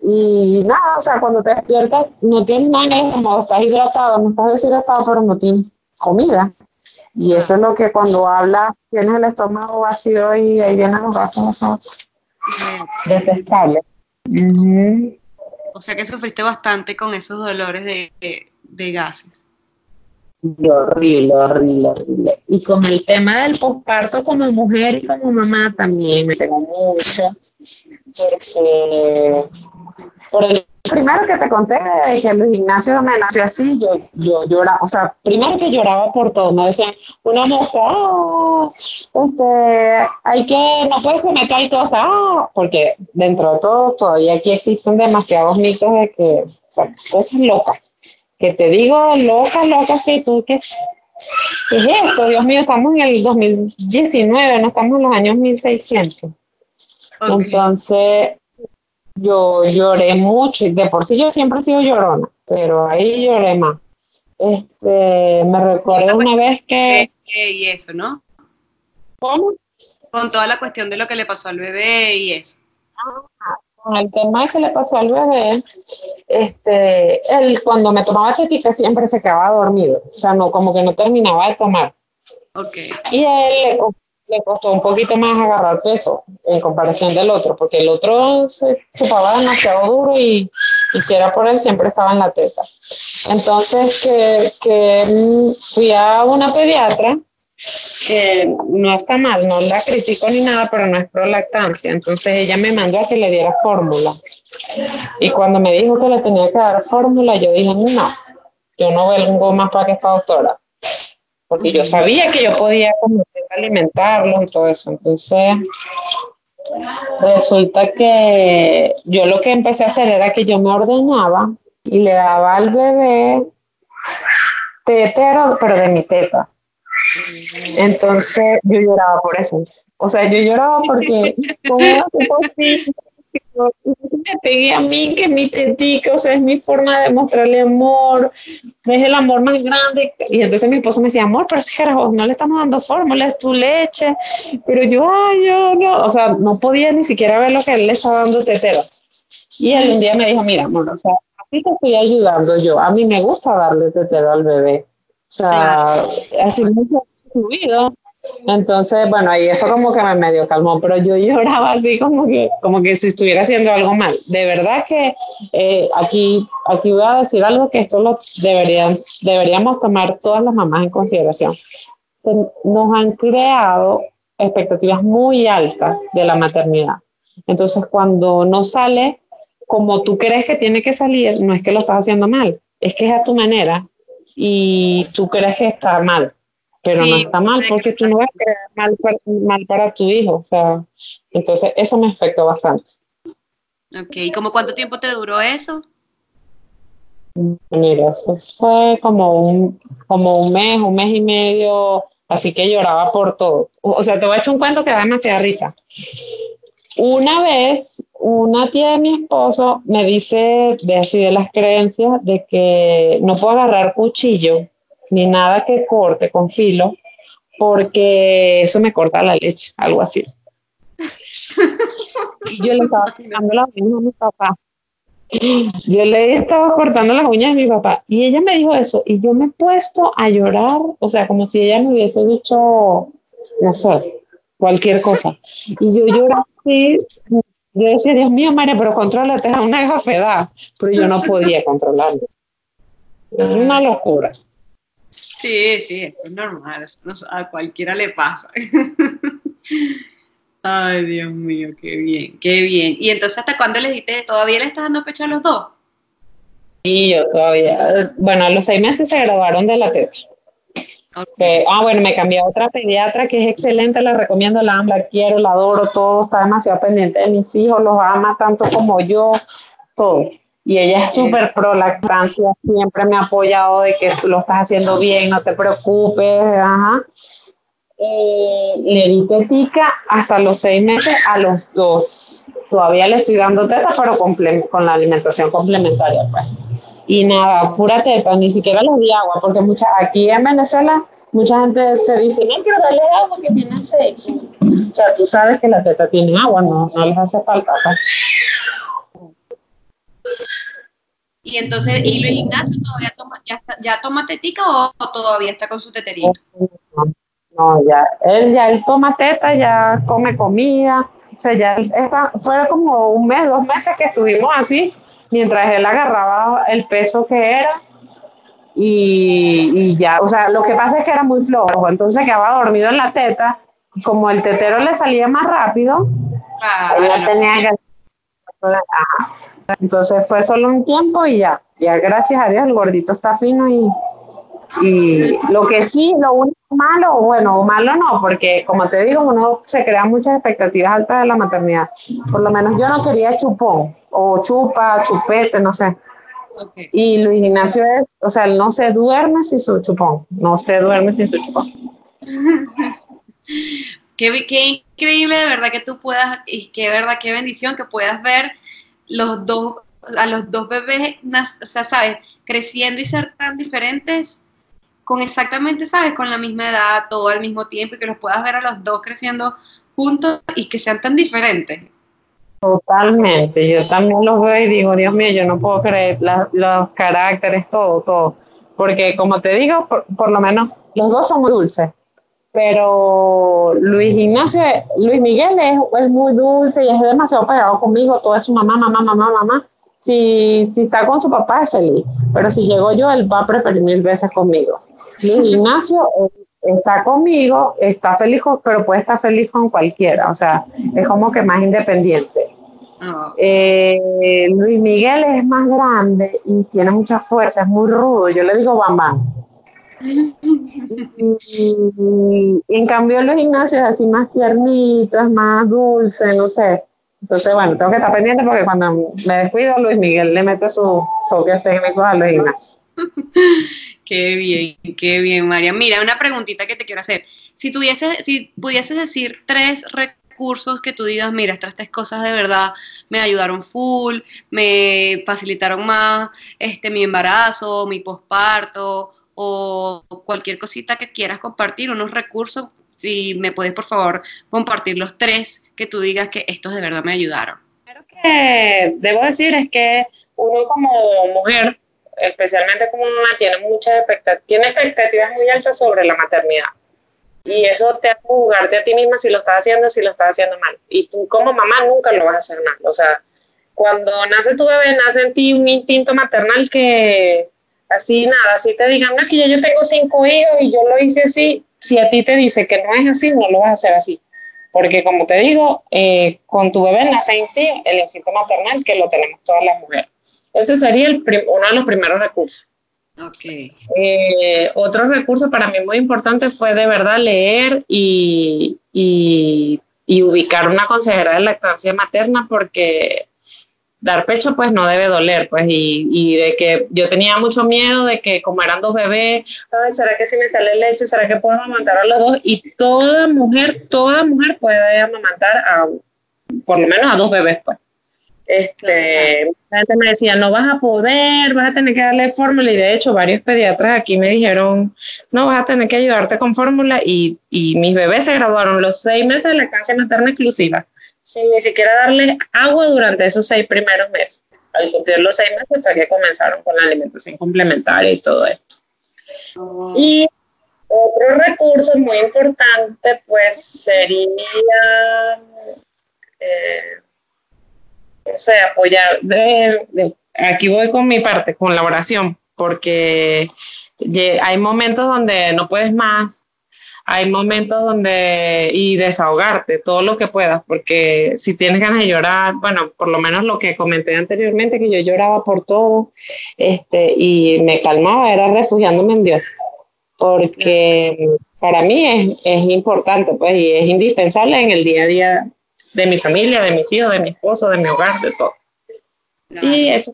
y nada, o sea, cuando te despiertas no tienes nada, como estás hidratado, no estás deshidratado, pero no tienes comida. Y eso es lo que cuando hablas tienes el estómago vacío y ahí vienen los gases detestables. O sea que sufriste bastante con esos dolores de, gases. Horrible, horrible, horrible. Y con el tema del posparto como mujer y como mamá también me tengo mucho. Porque por el primero que te conté de que el gimnasio me nació así, yo, yo lloraba, o sea, primero que lloraba por todo, me decían, una mujer, ah, este, hay que, no puedes comer tal cosa, ah, porque dentro de todo todavía aquí existen demasiados mitos de que, o sea, cosas locas, que te digo locas, locas, que tú, que, ¿qué es esto? Dios mío, estamos en el 2019, no estamos en los años 1600. Entonces, yo lloré mucho y de por sí yo siempre he sido llorona, pero ahí lloré más. Este, me recuerdo una vez que... Y eso, ¿no? ¿Cómo? Con toda la cuestión de lo que le pasó al bebé y eso. Ah, con el tema que le pasó al bebé, este, él cuando me tomaba tetica siempre se quedaba dormido, o sea, no, como que no terminaba de tomar. Okay. Y él le costó un poquito más agarrar peso en comparación del otro, porque el otro se chupaba demasiado duro y quisiera por él siempre estaba en la teta. Entonces que, que fui a una pediatra que no está mal, no la critico ni nada, pero no es pro lactancia. Entonces ella me mandó a que le diera fórmula. Y cuando me dijo que le tenía que dar fórmula, yo dije, no, yo no vengo más para que esta doctora porque yo sabía que yo podía alimentarlos y todo eso. Entonces, resulta que yo lo que empecé a hacer era que yo me ordenaba y le daba al bebé tetero, pero de mi teta. Entonces yo lloraba por eso. O sea, yo lloraba porque, ¿cómo era posible me pegué a mí, que mi tetica, o sea, es mi forma de mostrarle amor, es el amor más grande. Y entonces mi esposo me decía, amor, pero si carajo, no le estamos dando fórmula, es tu leche. Pero yo, ay, yo no, o sea, no podía ni siquiera ver lo que él le estaba dando tetero. Y él un día me dijo, mira, amor, o sea, a ti te estoy ayudando yo, a mí me gusta darle tetero al bebé. Sea, así mucho fluido. Entonces, bueno, ahí eso como que me medio calmó, pero yo lloraba así como que, como que si estuviera haciendo algo mal. De verdad que eh, aquí, aquí voy a decir algo que esto lo deberían, deberíamos tomar todas las mamás en consideración. Nos han creado expectativas muy altas de la maternidad. Entonces, cuando no sale como tú crees que tiene que salir, no es que lo estás haciendo mal, es que es a tu manera y tú crees que está mal, pero no está mal porque tú no vas a crear mal para, mal para tu hijo. O sea, entonces eso me afectó bastante. Ok, ¿y como cuánto tiempo te duró eso? Mira, eso fue como un, como un mes, un mes y medio, así que lloraba por todo. O sea, te voy a echar un cuento que da demasiada risa. Una vez, una tía de mi esposo me dice de así de las creencias de que no puedo agarrar cuchillo ni nada que corte con filo porque eso me corta la leche, algo así. Y yo le estaba cortando las uñas a mi papá. Yo le estaba cortando las uñas a mi papá y ella me dijo eso y yo me he puesto a llorar, o sea, como si ella me hubiese dicho, no sé, cualquier cosa. Y yo lloraba así, yo decía, Dios mío, María, pero contrólate, es una gafedad. Pero yo no podía controlarlo. Es una locura. Sí, sí, es normal, a cualquiera le pasa. Ay, Dios mío, qué bien, qué bien. ¿Y entonces hasta cuándo le dijiste, todavía le estás dando pecho a los dos? Sí, yo todavía. Bueno, a los seis meses se graduaron de la teta ah, bueno, me cambié a otra pediatra que es excelente, la recomiendo, la amo, la quiero, la adoro, todo, está demasiado pendiente de mis hijos, los ama tanto como yo, todo. Y ella es súper pro lactancia, siempre me ha apoyado de que tú lo estás haciendo bien, no te preocupes, ajá. Y le di tetica hasta los seis meses a los dos. Todavía le estoy dando teta, pero con la alimentación complementaria, pues y nada, pura teta, ni siquiera les di agua, porque mucha, aquí en Venezuela mucha gente te dice, no, quiero darle agua que tiene sexo. O sea, tú sabes que la teta tiene agua, no, no les hace falta. Pues. Y entonces, ¿y Luis Ignacio todavía toma, ya, ya toma tetica o, todavía está con su teterito? No, ya, él ya él toma teta, ya come comida, o sea, ya fue como un mes, dos meses que estuvimos así, mientras él agarraba el peso que era y, ya, o sea, lo que pasa es que era muy flojo, entonces quedaba dormido en la teta, como el tetero le salía más rápido, ah, tenía que... Entonces fue solo un tiempo y ya, ya gracias a Dios el gordito está fino y, y lo que sí, lo único malo, bueno, malo no, porque como te digo, uno se crea muchas expectativas altas de la maternidad. Por lo menos yo no quería chupón o chupa, chupete, no sé. Y Luis Ignacio es, o sea, él no se duerme sin su chupón, no se duerme sin su chupón. qué, qué increíble de verdad que tú puedas, y qué verdad, qué bendición que puedas ver los dos, a los dos bebés, o sea, sabes, creciendo y ser tan diferentes con exactamente, ¿sabes? Con la misma edad, todo al mismo tiempo y que los puedas ver a los dos creciendo juntos y que sean tan diferentes. Totalmente, yo también los veo y digo, Dios mío, yo no puedo creer los caracteres, todo, todo. Porque como te digo, por, lo menos los dos son muy dulces. Pero Luis Ignacio, Luis Miguel es, es muy dulce y es demasiado pegado conmigo, todo es su mamá, mamá, mamá, mamá si, si está con su papá es feliz, pero si llego yo, él va a preferir mil veces conmigo. Luis Ignacio está conmigo, está feliz, pero puede estar feliz con cualquiera, o sea, es como que más independiente. Ah. Eh, Luis Miguel es más grande y tiene mucha fuerza, es muy rudo, yo le digo bam y, y, en cambio Luis Ignacio es así más tiernito, es más dulce, no sé. Entonces, bueno, tengo que estar pendiente porque cuando me descuido, Luis Miguel le mete sus toques técnicos a Luis Ignacio. qué bien, qué bien, María. Mira, una preguntita que te quiero hacer. Si tuvieses, si pudieses decir tres recursos que tú digas, mira, estas tres cosas de verdad me ayudaron full, me facilitaron más este mi embarazo, mi posparto o cualquier cosita que quieras compartir, unos recursos, si me puedes por favor compartir los tres que tú digas que estos de verdad me ayudaron. Que que debo decir es que uno como mujer, especialmente como mamá, tiene muchas expectativas, tiene expectativas muy altas sobre la maternidad. Y eso te hace jugarte a ti misma si lo estás haciendo, si lo estás haciendo mal. Y tú como mamá nunca lo vas a hacer mal. O sea, cuando nace tu bebé, nace en ti un instinto maternal que así nada, así te digan, no es que ya yo tengo cinco hijos y yo lo hice así, si a ti te dice que no es así, no lo vas a hacer así. Porque como te digo, eh, con tu bebé nace en ti el instinto maternal que lo tenemos todas las mujeres. Ese sería el uno de los primeros recursos. Okay. Eh, otro recurso para mí muy importante fue de verdad leer y, y, y ubicar una consejera de lactancia materna porque dar pecho pues no debe doler, pues, y, y, de que yo tenía mucho miedo de que como eran dos bebés, Ay, ¿será que si me sale leche, será que puedo amamantar a los dos? Y toda mujer, toda mujer puede amamantar a, por lo menos a dos bebés, pues. Este, la gente me decía, no vas a poder, vas a tener que darle fórmula, y de hecho varios pediatras aquí me dijeron, no, vas a tener que ayudarte con fórmula, y, y mis bebés se graduaron los seis meses de lactancia materna exclusiva sin ni siquiera darle agua durante esos seis primeros meses. Al cumplir los seis meses fue que comenzaron con la alimentación complementaria y todo esto. Oh. Y otro recurso muy importante pues sería, eh, o sea, apoyar, de, aquí voy con mi parte, con la oración, porque hay momentos donde no puedes más, hay momentos donde y desahogarte todo lo que puedas, porque si tienes ganas de llorar, bueno, por lo menos lo que comenté anteriormente, que yo lloraba por todo, este, y me calmaba, era refugiándome en Dios, porque para mí es, es importante, pues, y es indispensable en el día a día de mi familia, de mis hijos, de mi esposo, de mi hogar, de todo. Y eso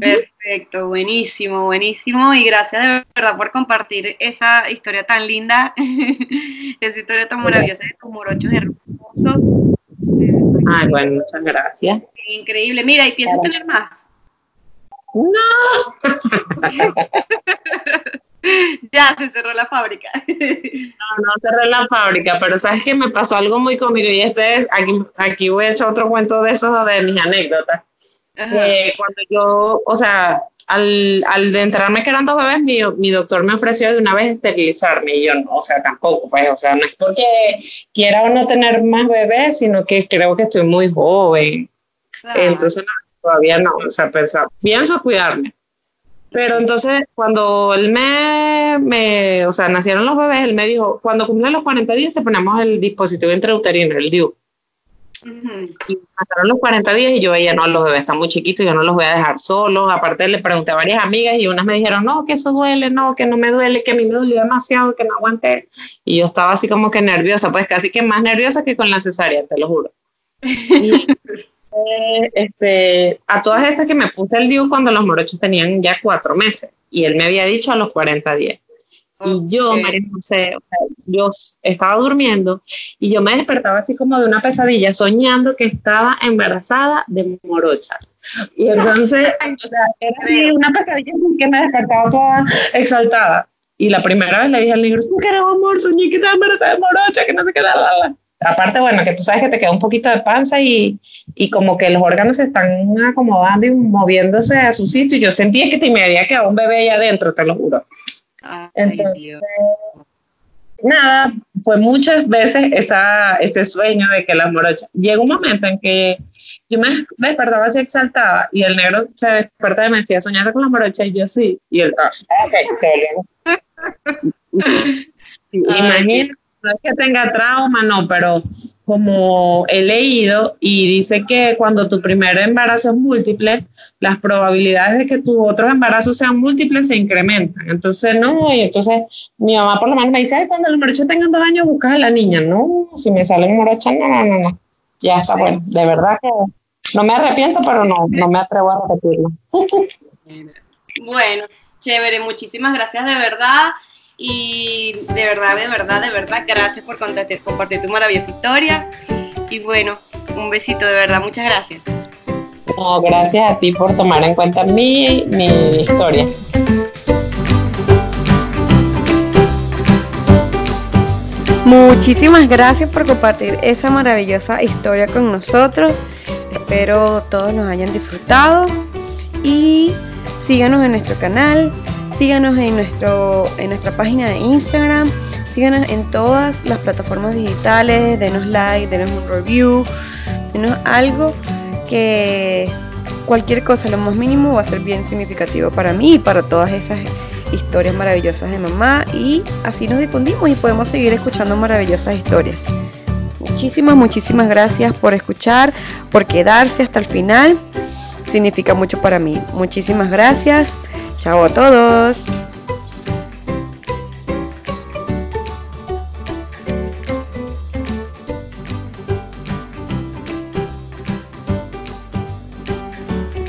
Perfecto, buenísimo, buenísimo. Y gracias de verdad por compartir esa historia tan linda, esa historia tan maravillosa de tus morochos hermosos. Ay, bueno, muchas gracias. Increíble. Mira, ¿y piensas tener más? No. ya se cerró la fábrica. no, no cerré la fábrica, pero sabes que me pasó algo muy cómico y este aquí, aquí voy a echar otro cuento de esos de mis anécdotas cuando yo, o sea, al, al enterarme que eran dos bebés, mi, mi, doctor me ofreció de una vez esterilizarme y yo no, o sea, tampoco, pues, o sea, no es porque quiera o no tener más bebés, sino que creo que estoy muy joven. Entonces, todavía no, o sea, pensaba, pienso cuidarme. Pero entonces, cuando él me, me, o sea, nacieron los bebés, él me dijo, cuando cumplen los 40 días te ponemos el dispositivo intrauterino, el DIU. Y pasaron los 40 días y yo veía, no, los bebés están muy chiquitos, yo no los voy a dejar solos. Aparte le pregunté a varias amigas y unas me dijeron, no, que eso duele, no, que no me duele, que a mí me dolió demasiado, que no aguanté. Y yo estaba así como que nerviosa, pues casi que más nerviosa que con la cesárea, te lo juro. Y, eh, este, a todas estas que me puse el DIU cuando los morochos tenían ya cuatro meses y él me había dicho a los 40 días. Y yo, María José, yo estaba durmiendo y yo me despertaba así como de una pesadilla, soñando que estaba embarazada de morochas. Y entonces, o sea, era una pesadilla que me despertaba toda exaltada. Y la primera vez le dije al negro, ¿qué era amor? Soñé que estaba embarazada de morocha, que no sé qué. La, Aparte, bueno, que tú sabes que te queda un poquito de panza y, y como que los órganos se están acomodando y moviéndose a su sitio. Y yo sentía que te me había quedado un bebé ahí adentro, te lo juro. Entonces, nada, fue muchas veces esa, ese sueño de que la morocha. Llega un momento en que yo me despertaba así exaltada y el negro se despertaba y me decía, ¿soñaste con la morocha? Y yo sí. Y él, ah, ok, Imagínate no es que tenga trauma, no, pero como he leído y dice que cuando tu primer embarazo es múltiple, las probabilidades de que tus otros embarazos sean múltiples se incrementan. Entonces, no, y entonces mi mamá por lo menos me dice, ay, cuando los morochos tengan dos años, buscas a la niña. No, si me salen morochas, no, no, no, no. Ya está, bueno, de verdad que no me arrepiento, pero no, no me atrevo a repetirlo. bueno, chévere, muchísimas gracias de verdad. Y de verdad, de verdad, de verdad, gracias por compartir, tu maravillosa historia. Y bueno, un besito, de verdad, muchas gracias. No, gracias a ti por tomar en cuenta mi, mi historia. Muchísimas gracias por compartir esa maravillosa historia con nosotros. Espero todos nos hayan disfrutado y síganos en nuestro canal, síganos en, nuestro, en nuestra página de Instagram, síganos en todas las plataformas digitales, denos like, denos un review, denos algo que cualquier cosa, lo más mínimo, va a ser bien significativo para mí y para todas esas historias maravillosas de mamá y así nos difundimos y podemos seguir escuchando maravillosas historias. Muchísimas, muchísimas gracias por escuchar, por quedarse hasta el final. Significa mucho para mí. Muchísimas gracias. Chao a todos.